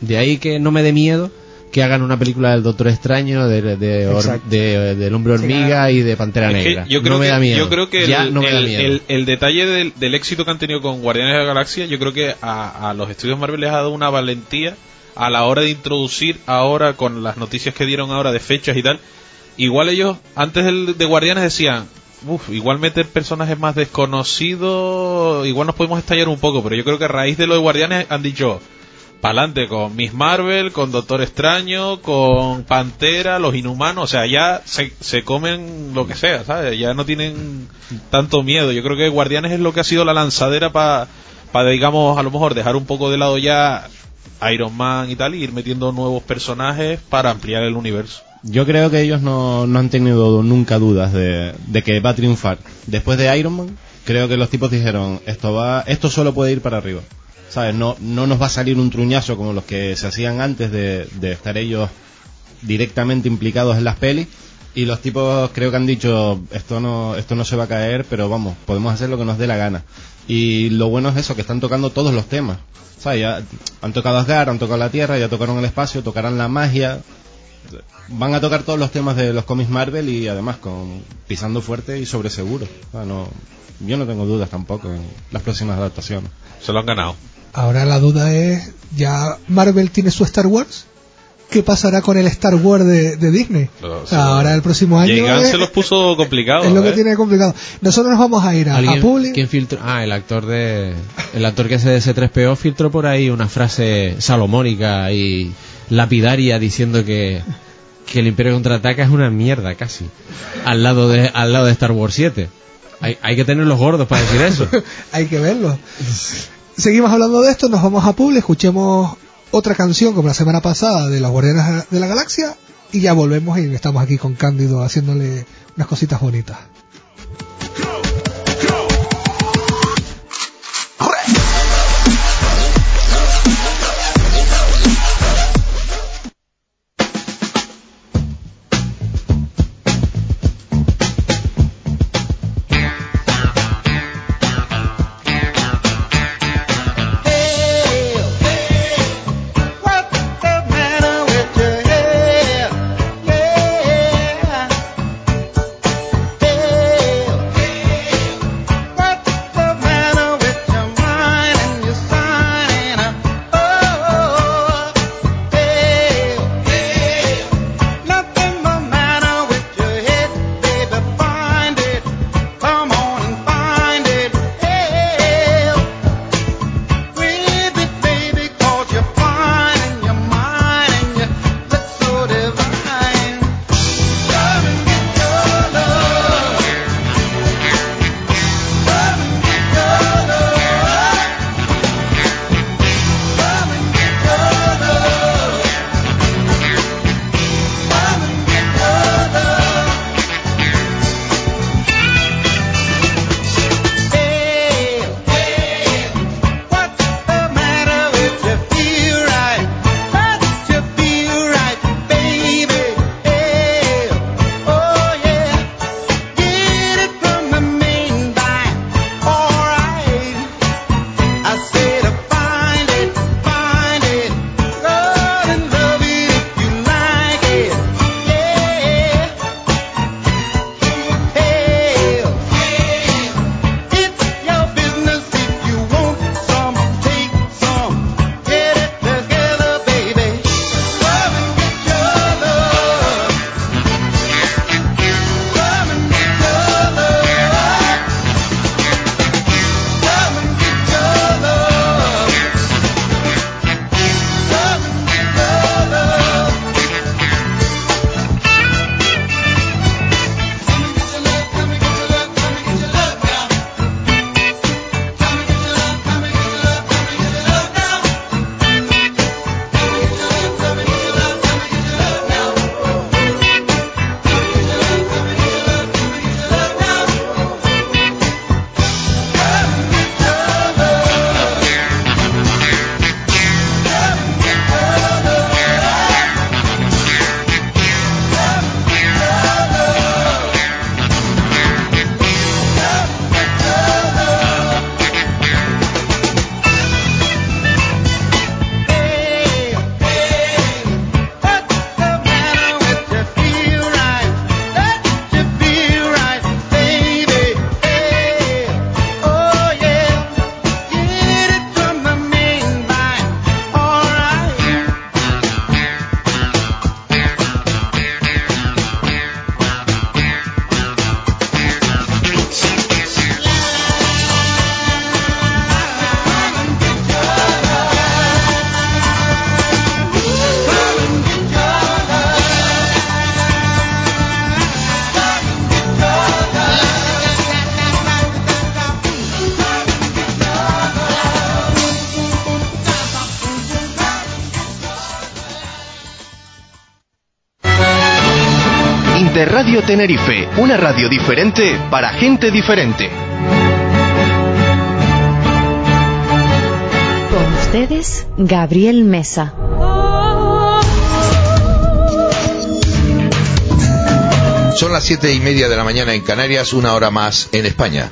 de ahí que no me dé miedo que hagan una película del Doctor Extraño de, del Hombre Hormiga y de Pantera Es que Negra. yo creo no me que, da miedo. Yo creo que ya el, no me da el- miedo. el- el detalle del, del éxito que han tenido con Guardianes de la Galaxia, yo creo que a, a los estudios Marvel les ha dado una valentía a la hora de introducir ahora con las noticias que dieron ahora de fechas y tal. Igual ellos, antes del- de Guardianes decían, uff, igual meter personajes más desconocidos, igual nos podemos estallar un poco, pero yo creo que a raíz de lo de Guardianes han dicho, pa'lante con Miss Marvel, con Doctor Extraño, con Pantera, los Inhumanos, o sea, ya se, se comen lo que sea, ¿sabes? Ya no tienen tanto miedo. Yo creo que Guardianes es lo que ha sido la lanzadera para, para digamos, a lo mejor dejar un poco de lado ya Iron Man y tal, y ir metiendo nuevos personajes para ampliar el universo. Yo creo que ellos no, no han tenido nunca dudas de, de que va a triunfar. Después de Iron Man, creo que los tipos dijeron, esto va, esto solo puede ir para arriba. ¿Sabes? No, no nos va a salir un truñazo como los que se hacían antes de, de estar ellos directamente implicados en las pelis, Y los tipos creo que han dicho, esto no, esto no se va a caer, pero vamos, podemos hacer lo que nos dé la gana. Y lo bueno es eso, que están tocando todos los temas. O sea, ya han tocado Asgard, han tocado la Tierra, ya tocaron el espacio, tocarán la magia. Van a tocar todos los temas de los cómics Marvel y además con pisando fuerte y sobre seguro. O sea, no, yo no tengo dudas tampoco en las próximas adaptaciones. Se lo han ganado. Ahora la duda es, ¿ya Marvel tiene su Star Wars? ¿Qué pasará con el Star Wars de, de Disney? Lo- O sea, ahora el próximo año. Gunn es, se los puso complicados. es lo que ¿eh? tiene complicado. Nosotros nos vamos a ir a, a ¿Alguien, Publi. ¿Quién filtró? Ah, el actor de. El actor que hace de C3PO filtró por ahí una frase salomónica y lapidaria diciendo que, que el Imperio contraataca es una mierda casi. Al lado de, al lado de Star Wars 7. Hay, hay que tener los gordos para decir eso. Hay que verlo. Seguimos hablando de esto, nos vamos a Publi, escuchemos otra canción como la semana pasada de los Guardianes de la Galaxia y ya volvemos y estamos aquí con Cándido haciéndole unas cositas bonitas. Tenerife, una radio diferente para gente diferente. Con ustedes, Gabriel Mesa. Son las siete y media de la mañana en Canarias, una hora más en España.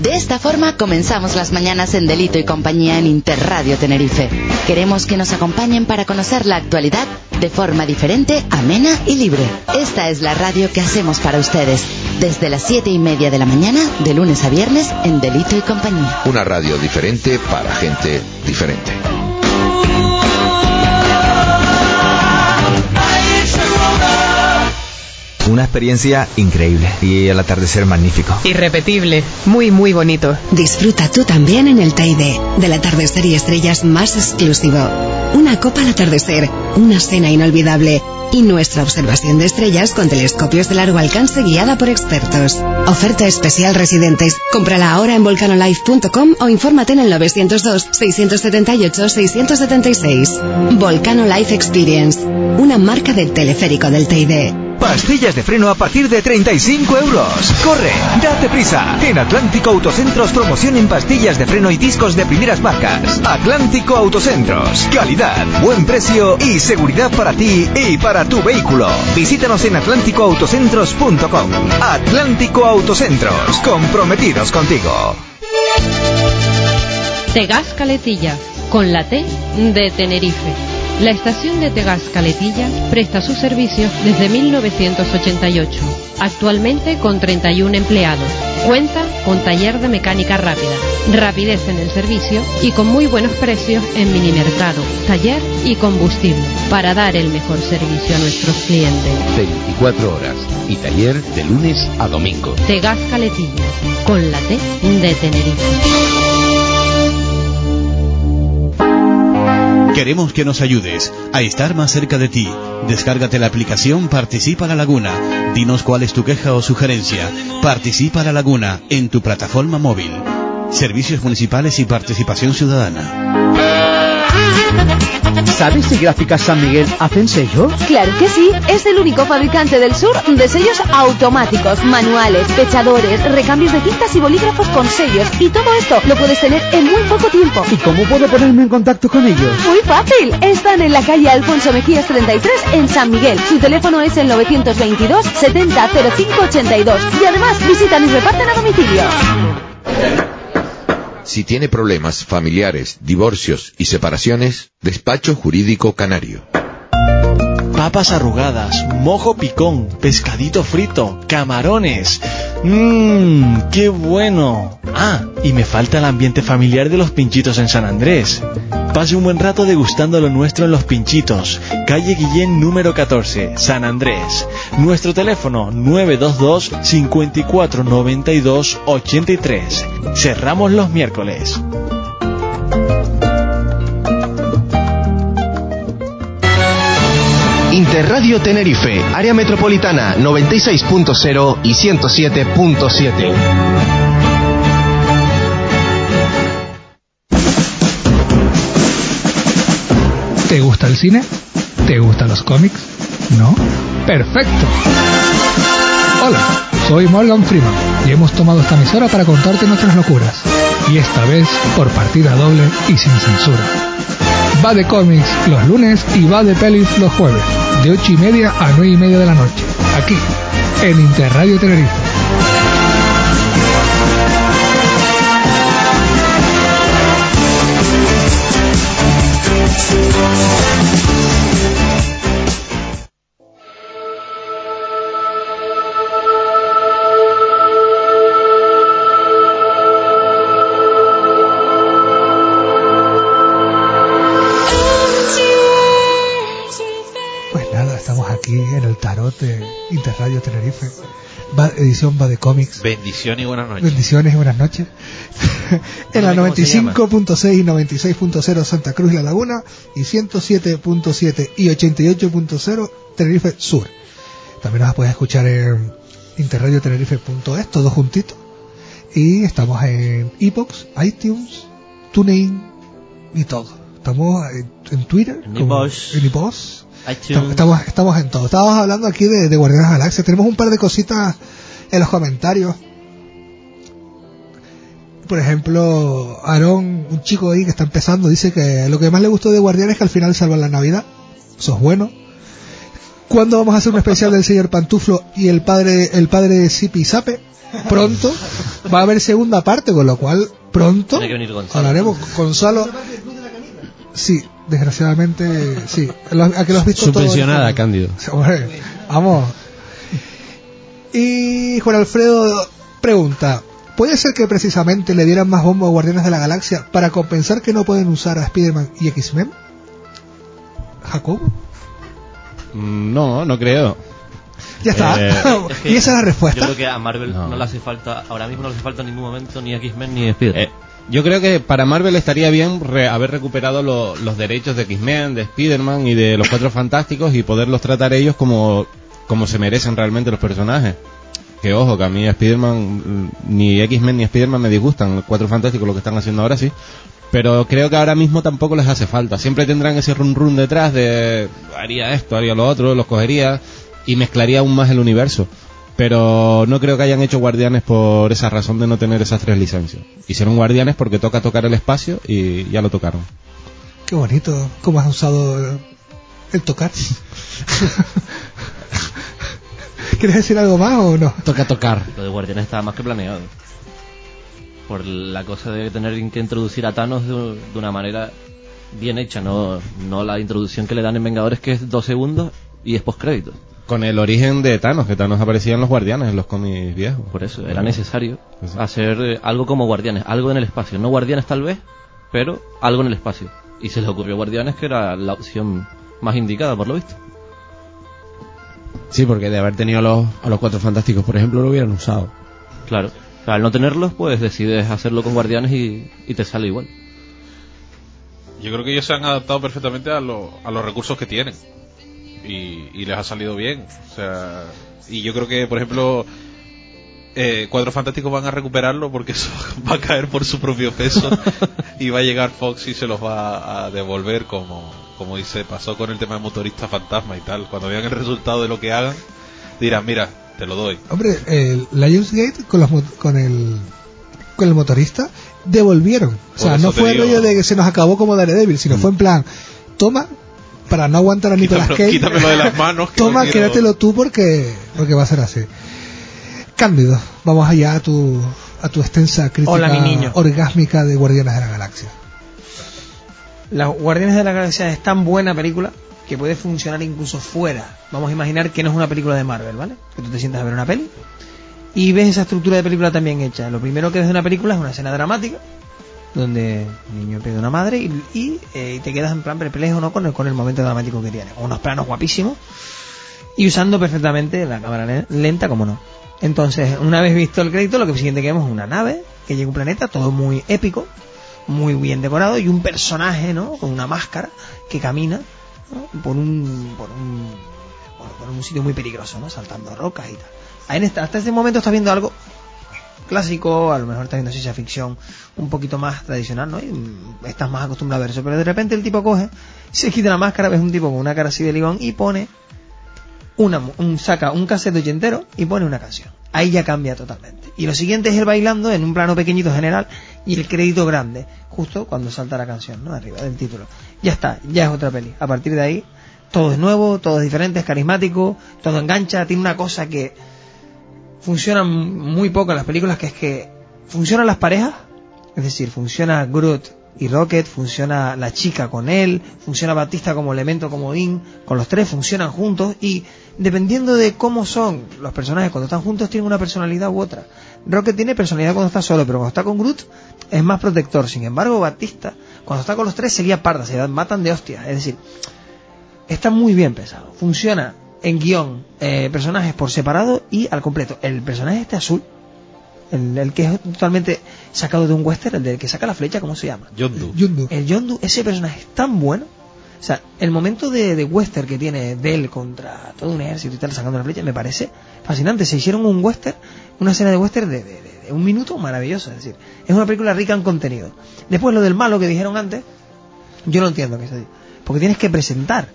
De esta forma comenzamos las mañanas en Delito y Compañía en Interradio Tenerife. Queremos que nos acompañen para conocer la actualidad de forma diferente, amena y libre. Esta es la radio que hacemos para ustedes. Desde las siete y media de la mañana, de lunes a viernes, en Delito y Compañía. Una radio diferente para gente diferente. Una experiencia increíble y el atardecer magnífico. Irrepetible, muy muy bonito. Disfruta tú también en el Teide del atardecer y estrellas más exclusivo. Una copa al atardecer, una cena inolvidable y nuestra observación de estrellas con telescopios de largo alcance guiada por expertos. Oferta especial residentes. Cómprala ahora en volcanolife.com o infórmate en el 902-678-676. Volcano Life Experience, una marca del teleférico del Teide. Pastillas de freno a partir de 35 euros. ¡Corre! ¡Date prisa! En Atlántico Autocentros promoción en pastillas de freno y discos de primeras marcas. Atlántico Autocentros. Calidad, buen precio y seguridad para ti y para tu vehículo. Visítanos en atlánticoautocentros.com. Atlántico Autocentros. Comprometidos contigo. Tegas Caletilla, con la T de Tenerife. La estación de Tegas Caletilla presta sus servicios desde 1988, actualmente con 31 empleados. Cuenta con taller de mecánica rápida, rapidez en el servicio y con muy buenos precios en minimercado, taller y combustible para dar el mejor servicio a nuestros clientes. 24 horas y taller de lunes a domingo. Tegas Caletilla, con la T de Tenerife. Queremos que nos ayudes a estar más cerca de ti. Descárgate la aplicación Participa la Laguna. Dinos cuál es tu queja o sugerencia. Participa la Laguna en tu plataforma móvil. Servicios municipales y participación ciudadana. ¿Sabes si Gráficas San Miguel hacen sellos? Claro que sí, es el único fabricante del sur de sellos automáticos, manuales, fechadores, recambios de tintas y bolígrafos con sellos. Y todo esto lo puedes tener en muy poco tiempo. ¿Y cómo puedo ponerme en contacto con ellos? Muy fácil, están en la calle Alfonso Mejías 33 en San Miguel. Su teléfono es el 922 70 05 82 y además visitan y reparten a domicilio. Si tiene problemas familiares, divorcios y separaciones, Despacho Jurídico Canario. Papas arrugadas, mojo picón, pescadito frito, camarones. Mmm, qué bueno. Ah, y me falta el ambiente familiar de los pinchitos en San Andrés. Pase un buen rato degustando lo nuestro en Los Pinchitos, calle Guillén número 14, San Andrés. Nuestro teléfono 922 54 92 83. Cerramos los miércoles. Interradio Tenerife, área metropolitana 96.0 y 107.7. ¿Te gusta el cine? ¿Te gustan los cómics? ¿No? ¡Perfecto! Hola, soy Morgan Freeman y hemos tomado esta emisora para contarte nuestras locuras. Y esta vez por partida doble y sin censura. Va de cómics los lunes y va de pelis los jueves, de 8 y media a 9 y media de la noche, aquí, en Interradio Tenerife. De Interradio Tenerife, Va- edición va de cómics. Bendición y buenas noches. Bendiciones y buenas noches. en la ¿Cómo se llama? 95.6 y 96.0 Santa Cruz y La Laguna y 107.7 y 88.0 Tenerife Sur. También nos puedes escuchar en interradiotenerife.es, todo juntito. Y estamos en iBox, iTunes, TuneIn y todo. Estamos en, en Twitter, En como- en. iTunes. Estamos, estamos en todo. Estábamos hablando aquí de, de Guardianes de la Galaxia. Tenemos un par de cositas en los comentarios. Por ejemplo, Aaron, un chico ahí que está empezando, dice que lo que más le gustó de Guardianes es que al final salvan la Navidad. Eso es bueno. ¿Cuándo vamos a hacer un especial del señor Pantuflo y el padre el padre de Sipi Sape? Pronto. Va a haber segunda parte, con lo cual pronto hablaremos. Gonzalo. Sí, desgraciadamente, sí. ¿A que lo has visto todo? Subvencionada, Cándido. Hombre, vamos. Y Juan Alfredo pregunta, ¿puede ser que precisamente le dieran más bombo a Guardianes de la Galaxia para compensar que no pueden usar a Spider-Man y X-Men? Jacob, Mm, No, no creo. ya está. Eh, Es que y esa es la respuesta. Yo creo que a Marvel No. no. le hace falta, ahora mismo no le hace falta en ningún momento ni X-Men ni Spider. Eh, yo creo que para Marvel estaría bien re- haber recuperado lo- los derechos de X-Men, de Spider-Man y de los Cuatro Fantásticos y poderlos tratar ellos como, como se merecen realmente los personajes. Que ojo, que a mí Spider-Man, mm, ni X-Men ni Spider-Man me disgustan. Los Cuatro Fantásticos lo que están haciendo ahora sí. Pero creo que ahora mismo tampoco les hace falta. Siempre tendrán ese run run detrás de haría esto, haría lo otro, los cogería y mezclaría aún más el universo. Pero no creo que hayan hecho guardianes por esa razón de no tener esas tres licencias. Hicieron guardianes porque toca tocar el espacio y ya lo tocaron. Qué bonito, cómo has usado el, tocar. ¿Quieres decir algo más o no? Toca tocar. Lo de Guardianes estaba más que planeado. Por la cosa de tener que introducir a Thanos de, una manera bien hecha, no, no la introducción que le dan en Vengadores que es dos segundos y es postcrédito. Con el origen de Thanos, que Thanos aparecía en los guardianes, en los cómics viejos. Por eso, era necesario hacer eh, algo como Guardianes, algo en el espacio. No Guardianes tal vez, pero algo en el espacio. Y se les ocurrió Guardianes que era la opción más indicada, por lo visto. Sí, porque de haber tenido a los, a los cuatro fantásticos, por ejemplo, lo hubieran usado. Claro. Al no tenerlos, pues decides hacerlo con Guardianes y, y te sale igual. Yo creo que ellos se han adaptado perfectamente a, lo- a los recursos que tienen. Y, y les ha salido bien. O sea, y yo creo que, por ejemplo, eh, Cuatro Fantásticos van a recuperarlo porque eso va a caer por su propio peso. y va a llegar Fox y se los va a devolver como, como dice, pasó con el tema de motorista fantasma y tal. Cuando vean el resultado de lo que hagan, dirán, mira, te lo doy. Hombre, el Lionsgate con, los, con el con el motorista devolvieron. O sea, no fue el rollo de que se nos acabó como Daredevil, sino fue en plan, toma, para no aguantar a Nicolas Cage, quítamelo de las manos, que toma, quédatelo tú porque, porque va a ser así. Cándido, vamos allá a tu, a tu extensa crítica Hola, mi niño. orgásmica de Guardianes de la Galaxia. Las Guardianes de la Galaxia es tan buena película que puede funcionar incluso fuera. Vamos a imaginar que no es una película de Marvel, ¿vale? Que tú te sientas a ver una peli y ves esa estructura de película también hecha. Lo primero que ves de una película es una escena dramática donde el niño pierde una madre y, eh, te quedas en plan perplejo ¿no? con, el, con el momento dramático que tiene. Unos planos guapísimos y usando perfectamente la cámara le- lenta, como no. Entonces, una vez visto el crédito, lo que siguiente que vemos es una nave que llega a un planeta, todo muy épico, muy bien decorado y un personaje, ¿no? Con una máscara que camina por un por un por un sitio muy peligroso, ¿no? Saltando rocas y tal. Hasta este momento estás viendo algo clásico, a lo mejor estás viendo ciencia ficción un poquito más tradicional, ¿no? Y mm, estás más acostumbrado a ver eso, pero de repente el tipo coge, se quita la máscara, ves un tipo con una cara así de ligón y pone una, un, saca un cassette ochentero y pone una canción. Ahí ya cambia totalmente. Y lo siguiente es él bailando en un plano pequeñito general y el crédito grande, justo cuando salta la canción, ¿no? Arriba del título. Ya está, ya es otra peli. A partir de ahí, todo es nuevo, todo es diferente, es carismático, todo engancha, tiene una cosa que funciona muy poco en las películas, que es que funcionan las parejas, es decir, funciona Groot y Rocket, funciona la chica con él, funciona Batista como elemento comodín, con los tres funcionan juntos y dependiendo de cómo son los personajes cuando están juntos tienen una personalidad u otra. Rocket tiene personalidad cuando está solo, pero cuando está con Groot es más protector. Sin embargo, Batista, cuando está con los tres sería parda, se matan de hostias. Es decir, está muy bien pensado. Funciona en guion, eh, personajes por separado y al completo. El personaje este azul, el, el que es totalmente sacado de un western, el del que saca la flecha, ¿cómo se llama? Yondu. El Yondu, ese personaje es tan bueno. O sea, el momento de, de western que tiene de él contra todo un ejército y tal sacando la flecha me parece fascinante. Se hicieron un western, una escena de western de, de- de- de un minuto maravillosa. Es decir, es una película rica en contenido. Después lo del malo que dijeron antes, yo no entiendo que es así. Porque tienes que presentar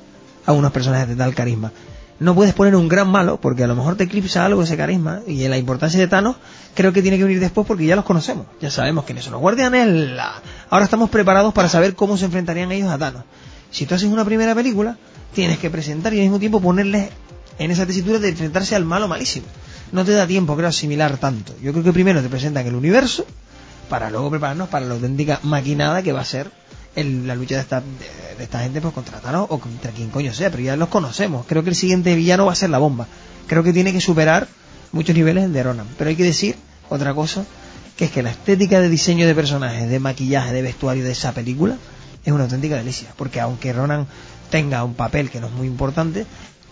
a unos personajes de tal carisma. No puedes poner un gran malo porque a lo mejor te eclipsa algo ese carisma y la importancia de Thanos creo que tiene que venir después porque ya los conocemos. Ya sabemos quiénes son los guardianes. la- Ahora estamos preparados para saber cómo se enfrentarían ellos a Thanos. Si tú haces una primera película, tienes que presentar y al mismo tiempo ponerles en esa tesitura de enfrentarse al malo malísimo. No te da tiempo, creo, asimilar tanto. Yo creo que primero te presentan el universo para luego prepararnos para la auténtica maquinada que va a ser el- la lucha de esta, de, de esta gente pues contra Thanos o contra quien coño sea, pero ya los conocemos. Creo que el siguiente villano va a ser la bomba. Creo que tiene que superar muchos niveles el de Ronan. Pero hay que decir otra cosa, que es que la estética de diseño de personajes, de maquillaje, de vestuario de esa película es una auténtica delicia. Porque aunque Ronan tenga un papel que no es muy importante,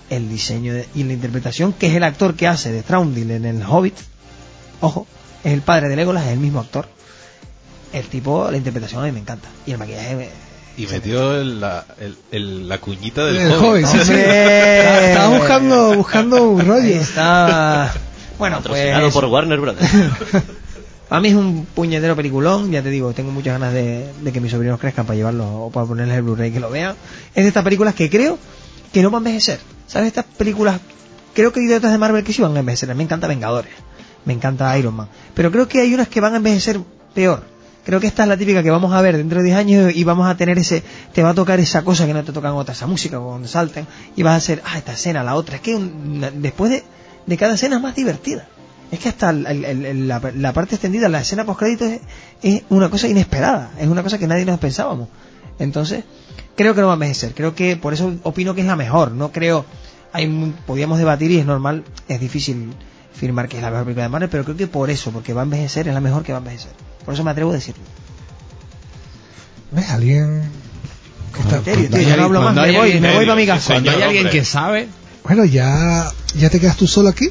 el diseño y la interpretación, que es el actor que hace de Thraundil en el Hobbit, ojo, es el padre de Legolas, es el mismo actor. El tipo, la interpretación a mí me encanta. Y el maquillaje me- Y metió el- la, el- el- la cuñita del El joven. joven, sí, sí. Estaba buscando, buscando un rollo. Está. Bueno, Patrocinado pues. por Warner Brothers. A mí es un puñetero peliculón, ya te digo, tengo muchas ganas de, de que mis sobrinos crezcan para llevarlos o para ponerles el Blu-ray que lo vean. Es de estas películas que creo que no van a envejecer. ¿Sabes? Estas películas, creo que hay de otras de Marvel que sí van a envejecer. A mí me encanta Vengadores, me encanta Iron Man. Pero creo que hay unas que van a envejecer peor. Creo que esta es la típica que vamos a ver dentro de 10 años y vamos a tener ese, te va a tocar esa cosa que no te tocan otras, esa música cuando salten y vas a hacer, ah, esta escena, la otra. Es que un- después de, de cada escena es más divertida. Es que hasta la, parte extendida, la escena post créditos es, es una cosa inesperada, es una cosa que nadie nos pensábamos. Entonces, creo que no va a envejecer, creo que por eso opino que es la mejor, no creo, hay podíamos debatir y es normal, es difícil firmar que es la mejor película de Marvel, pero creo que por eso, porque va a envejecer, es la mejor que va a envejecer. Por eso me atrevo a decirlo. ¿Ves? Alguien que está... Serio, tío, ya no hablo más, Cuando me hay voy, alguien- me voy para mi casa. Cuando hay alguien que sabe. Bueno, ya, ya te quedas tú solo aquí.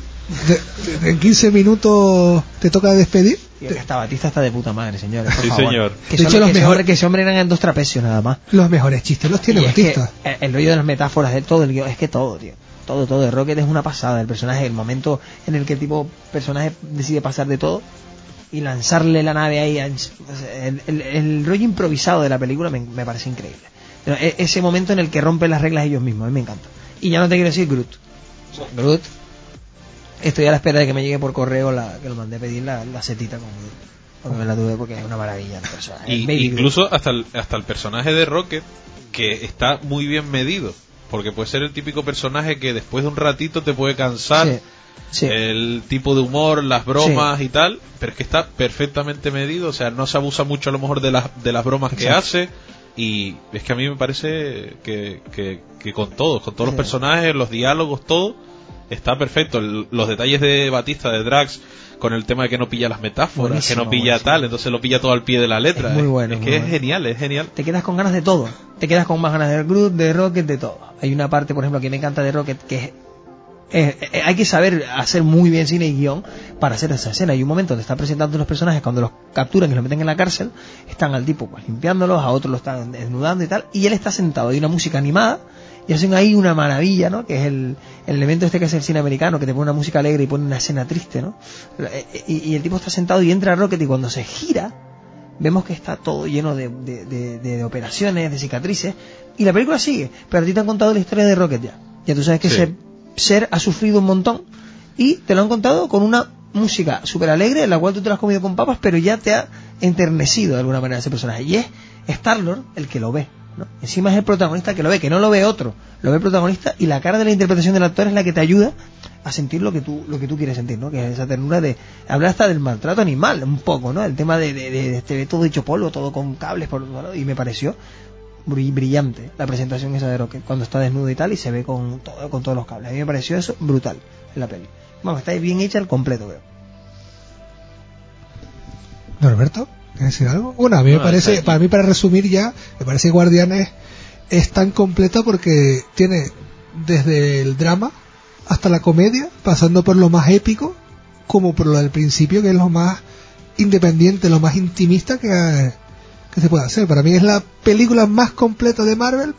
De- de- en 15 minutos te toca despedir. Y esta Batista está de puta madre, señores. por Sí, favor. señor. Que, De hecho, los que, mejores- que ese hombre eran en dos trapecios nada más. Los mejores chistes los tiene Y es que Batista. el, el rollo de las metáforas de todo el guion, es que todo, tío. Todo, todo. Rocket es una pasada. El personaje, el momento en el que el tipo personaje decide pasar de todo y lanzarle la nave ahí. El, el- el rollo improvisado de la película me, me parece increíble. Pero e- ese momento en el que rompen las reglas ellos mismos, a mí me encanta. Y ya no te quiero decir Groot. Groot. Estoy a la espera de que me llegue por correo la que lo mandé a pedir la, la setita con Groot. Porque me la tuve porque es una maravilla el personaje. Y, Groot. incluso hasta el, hasta el personaje de Rocket, que está muy bien medido. Porque puede ser el típico personaje que después de un ratito te puede cansar. Sí, sí. El tipo de humor, las bromas y tal. Pero es que está perfectamente medido. O sea, no se abusa mucho a lo mejor de las, de las bromas que hace. Y es que a mí me parece que, que, que con todos, con todos Sí. los personajes, los diálogos, todo, está perfecto. El- los detalles de Batista, de Drax, con el tema de que no pilla las metáforas, Buenísimo, que no pilla buenísimo. tal, entonces lo pilla todo al pie de la letra. Es muy bueno, Es muy que es genial, es genial. te quedas con ganas de todo. Te quedas con más ganas de Groot, de Rocket, de todo. Hay una parte, por ejemplo, que me encanta de Rocket, que es... eh, eh, hay que saber hacer muy bien cine y guion para hacer esa escena. Hay un momento donde está presentando los personajes, cuando los capturan y los meten en la cárcel, están al tipo pues, limpiándolos, a otros lo están desnudando y tal, y él está sentado, hay una música animada, y hacen ahí una maravilla, ¿no? Que es el, el elemento este que es el cine americano, que te pone una música alegre y pone una escena triste, ¿no? Eh, eh, Y, y el tipo está sentado y entra Rocket y cuando se gira, vemos que está todo lleno de, de- de- de operaciones, de cicatrices, y la película sigue, pero a ti te han contado la historia de Rocket ya. Ya tú sabes que Sí. ese ser ha sufrido un montón, y te lo han contado con una música súper alegre, en la cual tú te la has comido con papas, pero ya te ha enternecido de alguna manera ese personaje. Y es Star-Lord el que lo ve. Encima es el protagonista que lo ve, que no lo ve otro, lo ve el protagonista, y la cara de la interpretación del actor es la que te ayuda a sentir lo que tú lo que tú quieres sentir, ¿no? Que es esa ternura de hablar hasta del maltrato animal, un poco, ¿no? El tema de, de, de- de este todo hecho polvo, todo con cables por y me pareció bri- brillante la presentación esa de Rocket cuando está desnudo y tal y se ve con todo, con todos los cables. A mí me pareció eso brutal en la peli. Vamos, está bien hecha al completo, creo. Norberto, ¿quieres decir algo? Bueno, a mí me parece, para mí para resumir ya, me parece que Guardianes es tan completa porque tiene desde el drama hasta la comedia, pasando por lo más épico, como por lo del principio, que es lo más independiente, lo más intimista que, que se puede hacer. Para mí es la película más completa de Marvel,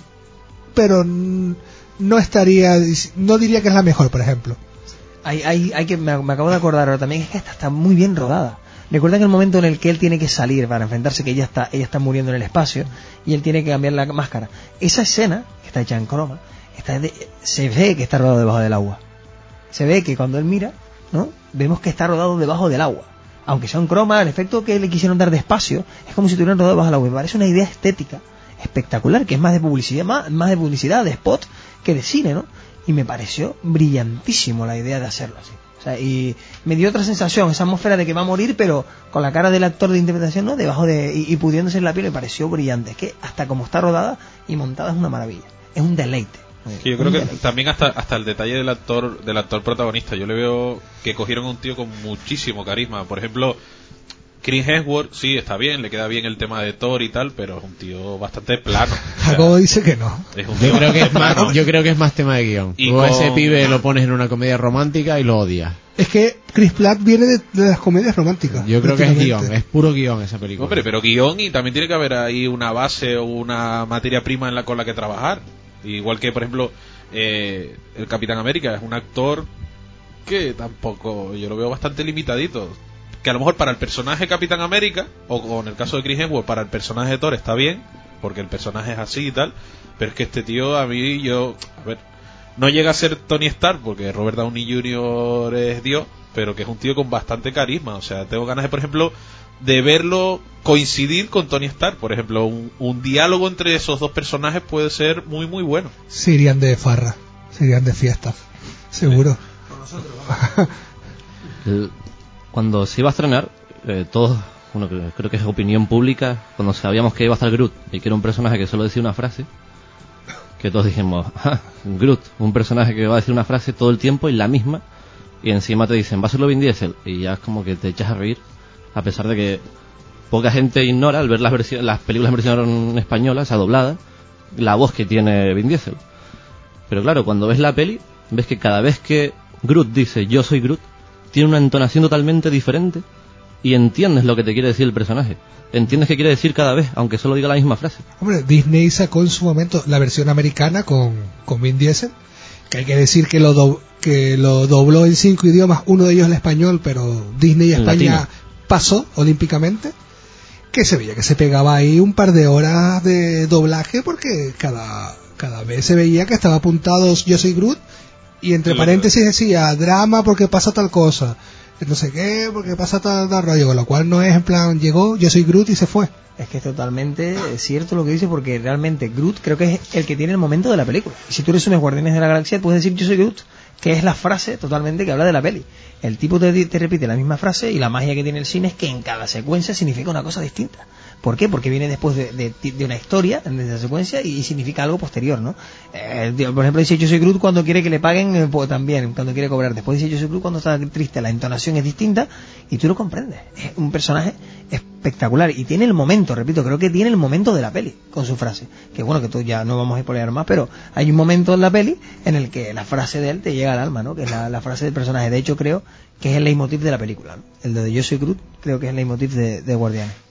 pero no estaría, no diría que es la mejor, por ejemplo. Hay, hay, hay que, me, me acabo de acordar ahora también, es que esta está muy bien rodada. Recuerdan el momento en el que él tiene que salir para enfrentarse que ella está, ella está muriendo en el espacio y él tiene que cambiar la máscara. Esa escena, que está hecha en croma, está de- se ve que está rodado debajo del agua. Se ve que cuando él mira, ¿no? Vemos que está rodado debajo del agua. Aunque sea un croma, el efecto que le quisieron dar de espacio es como si estuvieran rodado debajo del agua. Me parece una idea estética espectacular, que es más de publicidad, más de publicidad, de spot, que de cine, ¿no? Y me pareció brillantísimo la idea de hacerlo así. O sea, y me dio otra sensación, esa atmósfera de que va a morir, pero con la cara del actor de interpretación, ¿no? Debajo de, y, y pudiéndose en la piel, me pareció brillante. Es que hasta como está rodada y montada es una maravilla. Es un deleite. Sí, yo creo que también hasta, hasta el detalle del actor del actor protagonista. Yo le veo que cogieron a un tío con muchísimo carisma. Por ejemplo, Chris Hemsworth, sí, está bien, le queda bien el tema de Thor y tal, pero es un tío bastante plano. O sea, Jacobo dice que no. es un Yo creo, que es más, plano. yo creo que es más tema de guion. Y Tú a ese pibe lo pones en una comedia romántica y lo odias. Es que Chris Pratt viene de, de las comedias románticas. Yo creo que es guion, es puro guion esa película. Hombre, pero guion y también tiene que haber ahí una base o una materia prima en la, con la que trabajar. Igual que, por ejemplo, eh, el Capitán América es un actor que tampoco, yo lo veo bastante limitadito. Que a lo mejor para el personaje Capitán América, o, o en el caso de Chris Hemsworth, para el personaje de Thor está bien, porque el personaje es así y tal. Pero es que este tío, a mí, yo, a ver, no llega a ser Tony Stark, porque Robert Downey Jr. es Dios, pero que es un tío con bastante carisma. O sea, tengo ganas de, por ejemplo, de verlo coincidir con Tony Stark. Por ejemplo, un, un diálogo entre esos dos personajes puede ser muy, muy bueno. Se irían de farra, se irían de fiesta. Seguro. El- cuando se iba a estrenar, eh, todos, bueno, creo que es opinión pública, cuando sabíamos que iba a estar Groot y que era un personaje que solo decía una frase, que todos dijimos, "Ah, Groot, un personaje que va a decir una frase todo el tiempo y la misma, y encima te dicen, va a serlo Vin Diesel, y ya es como que te echas a reír, a pesar de que poca gente ignora al ver las, las películas en versión española, esa doblada, la voz que tiene Vin Diesel. Pero claro, cuando ves la peli, ves que cada vez que Groot dice yo soy Groot, tiene una entonación totalmente diferente y entiendes lo que te quiere decir el personaje. Entiendes qué quiere decir cada vez, aunque solo diga la misma frase. Hombre, Disney sacó en su momento la versión americana con, con Vin Diesel, que hay que decir que lo, do- que lo dobló en cinco idiomas, uno de ellos el español, pero Disney En España latino. pasó olímpicamente, que se veía que se pegaba ahí un par de horas de doblaje porque cada, cada vez se veía que estaba apuntado yo soy Groot y entre paréntesis decía drama porque pasa tal cosa, no sé qué porque pasa tal, tal rollo, con lo cual no es en plan llegó, yo soy Groot y se fue. Es que es totalmente cierto lo que dice porque realmente Groot creo que es el que tiene el momento de la película. Y si tú resumes Guardianes de la Galaxia, puedes decir yo soy Groot, que es la frase totalmente que habla de la peli. El tipo te, te repite la misma frase y la magia que tiene el cine es que en cada secuencia significa una cosa distinta. ¿Por qué? Porque viene después de, de- de una historia, de esa secuencia, y, significa algo posterior, ¿no? Eh, por ejemplo, dice yo soy Groot cuando quiere que le paguen, pues, también, cuando quiere cobrar. Después dice yo soy Groot cuando está triste, la entonación es distinta y tú lo comprendes. Es un personaje espectacular y tiene el momento, repito, creo que tiene el momento de la peli con su frase. Que bueno, que tú ya no vamos a spoilear más, pero hay un momento en la peli en el que la frase de él te llega al alma, ¿no? Que es la, la frase del personaje. De hecho, creo que es el leitmotiv de la película. El de Yo soy Groot, creo que es el leitmotiv de Guardianes.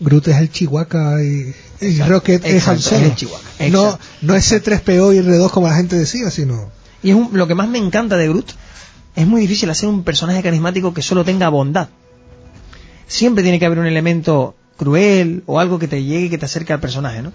Groot es el Chihuahua y, y Exacto, Rocket es exacto, el Chihuahua, No, no es C3PO y R2 como la gente decía, sino... Y es un- lo que más me encanta de Groot es muy difícil hacer un personaje carismático que solo tenga bondad. Siempre tiene que haber un elemento cruel o algo que te llegue y que te acerque al personaje, ¿no?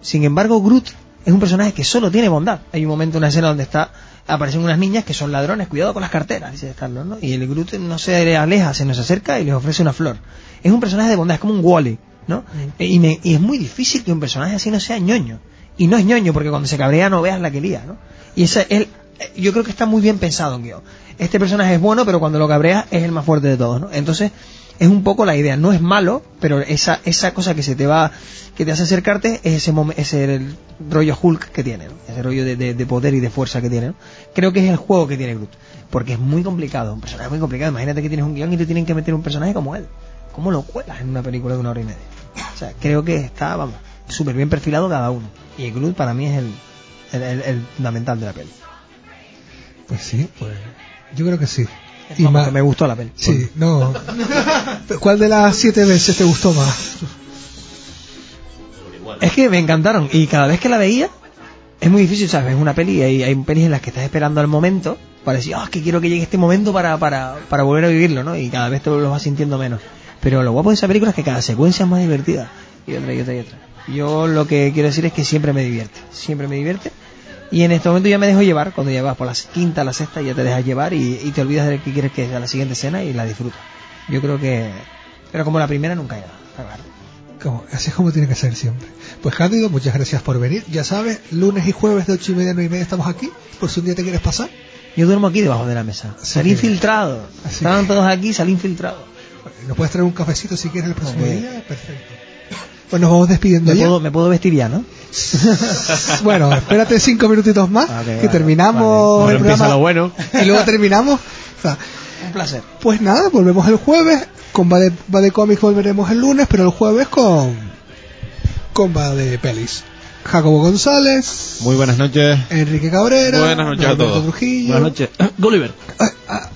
Sin embargo, Groot es un personaje que solo tiene bondad. Hay un momento, una escena donde está aparecen unas niñas que son ladrones, cuidado con las carteras, dice Carlos, ¿no? Y el Groot no se aleja, se nos acerca y les ofrece una flor. Es un personaje de bondad, es como un Wally, ¿no? Y, me- y es muy difícil que un personaje así no sea ñoño. Y no es ñoño porque cuando se cabrea no veas la que lía, ¿no? Y esa, él, yo creo que está muy bien pensado en guion. Este personaje es bueno, pero cuando lo cabreas es el más fuerte de todos, ¿no? Entonces, es un poco la idea. No es malo, pero esa, esa cosa que se te va, que te hace acercarte es ese, momen- ese el rollo Hulk que tiene, ¿no? Ese rollo de, de- de poder y de fuerza que tiene, ¿no? Creo que es el juego que tiene Groot. Porque es muy complicado, un personaje muy complicado. Imagínate que tienes un guion y te tienen que meter un personaje como él. ¿Cómo lo cuelas en una película de una hora y media? O sea, creo que está, vamos, súper bien perfilado cada uno. Y Groot para mí es el, el, el- el fundamental de la peli. Pues sí, pues yo creo que sí. Ma- que me gustó la peli. Sí, no. ¿Cuál de las siete veces te gustó más? Es que me encantaron y cada vez que la veía es muy difícil, ¿sabes? Es una peli y hay, hay pelis en las que estás esperando al momento para decir, ah, es que quiero que llegue este momento para, para, para volver a vivirlo, ¿no? Y cada vez te lo vas sintiendo menos. Pero lo guapo de esa película es que cada secuencia es más divertida. Y otra y otra y otra. Yo lo que quiero decir es que siempre me divierte. Siempre me divierte. Y en este momento ya me dejo llevar. Cuando ya vas por la quinta, la sexta, ya te dejas llevar y, y te olvidas de que quieres que sea la siguiente escena y la disfrutas. Yo creo que... Pero como la primera nunca claro. Como- así es como tiene que ser siempre. Pues Cándido, muchas gracias por venir. Ya sabes, lunes y jueves de ocho y media a nueve y media estamos aquí. Por si un día te quieres pasar. Yo duermo aquí debajo de la mesa. Salí que- infiltrado. Estaban todos aquí, salí infiltrado. Nos puedes traer un cafecito si quieres el próximo día. Perfecto. Pues nos vamos despidiendo Me ya. puedo, me puedo vestir ya, ¿no? Bueno, espérate cinco minutitos más, que vale, terminamos el empieza programa lo bueno. y luego terminamos. O sea, Un placer. pues nada, volvemos el jueves. Con Va de, Va de Comics volveremos el lunes, pero el jueves con con Va de Pelis. Jacobo González, Muy buenas noches. Enrique Cabrera, Buenas noches a todos. Trujillo. Buenas noches. Gulliver.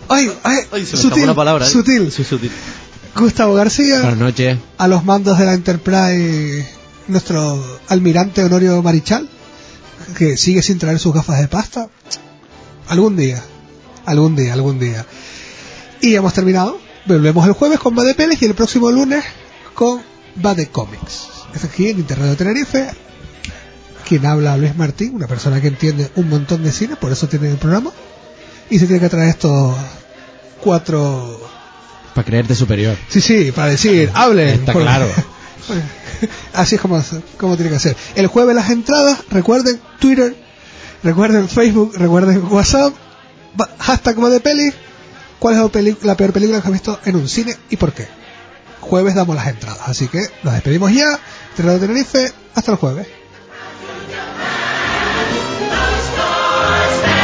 Ay, ay, Ay, se me sutil, escapó una palabra. ¿eh? sutil. Sí, sutil. Gustavo García, Buenas noches. a los mandos de la Enterprise, nuestro almirante Honorio Marichal, que sigue sin traer sus gafas de pasta. Algún día, algún día, algún día. Y hemos terminado. Volvemos el jueves con Va de Peles y el próximo lunes con Va de Comics. Es aquí en Internet de Tenerife. Quien habla Luis Martín, una persona que entiende un montón de cine, por eso tiene el programa. Y se tiene que traer estos cuatro Para creerte superior. Sí, sí, para decir, hablen. Está Porque- claro. Así es como, como tiene que ser. El jueves las entradas, recuerden Twitter, recuerden Facebook, recuerden WhatsApp, hashtag va de peli, cuál es la, peor película que has visto en un cine y por qué. Jueves damos las entradas, así que nos despedimos ya. Terrado Tenerife, hasta el jueves. was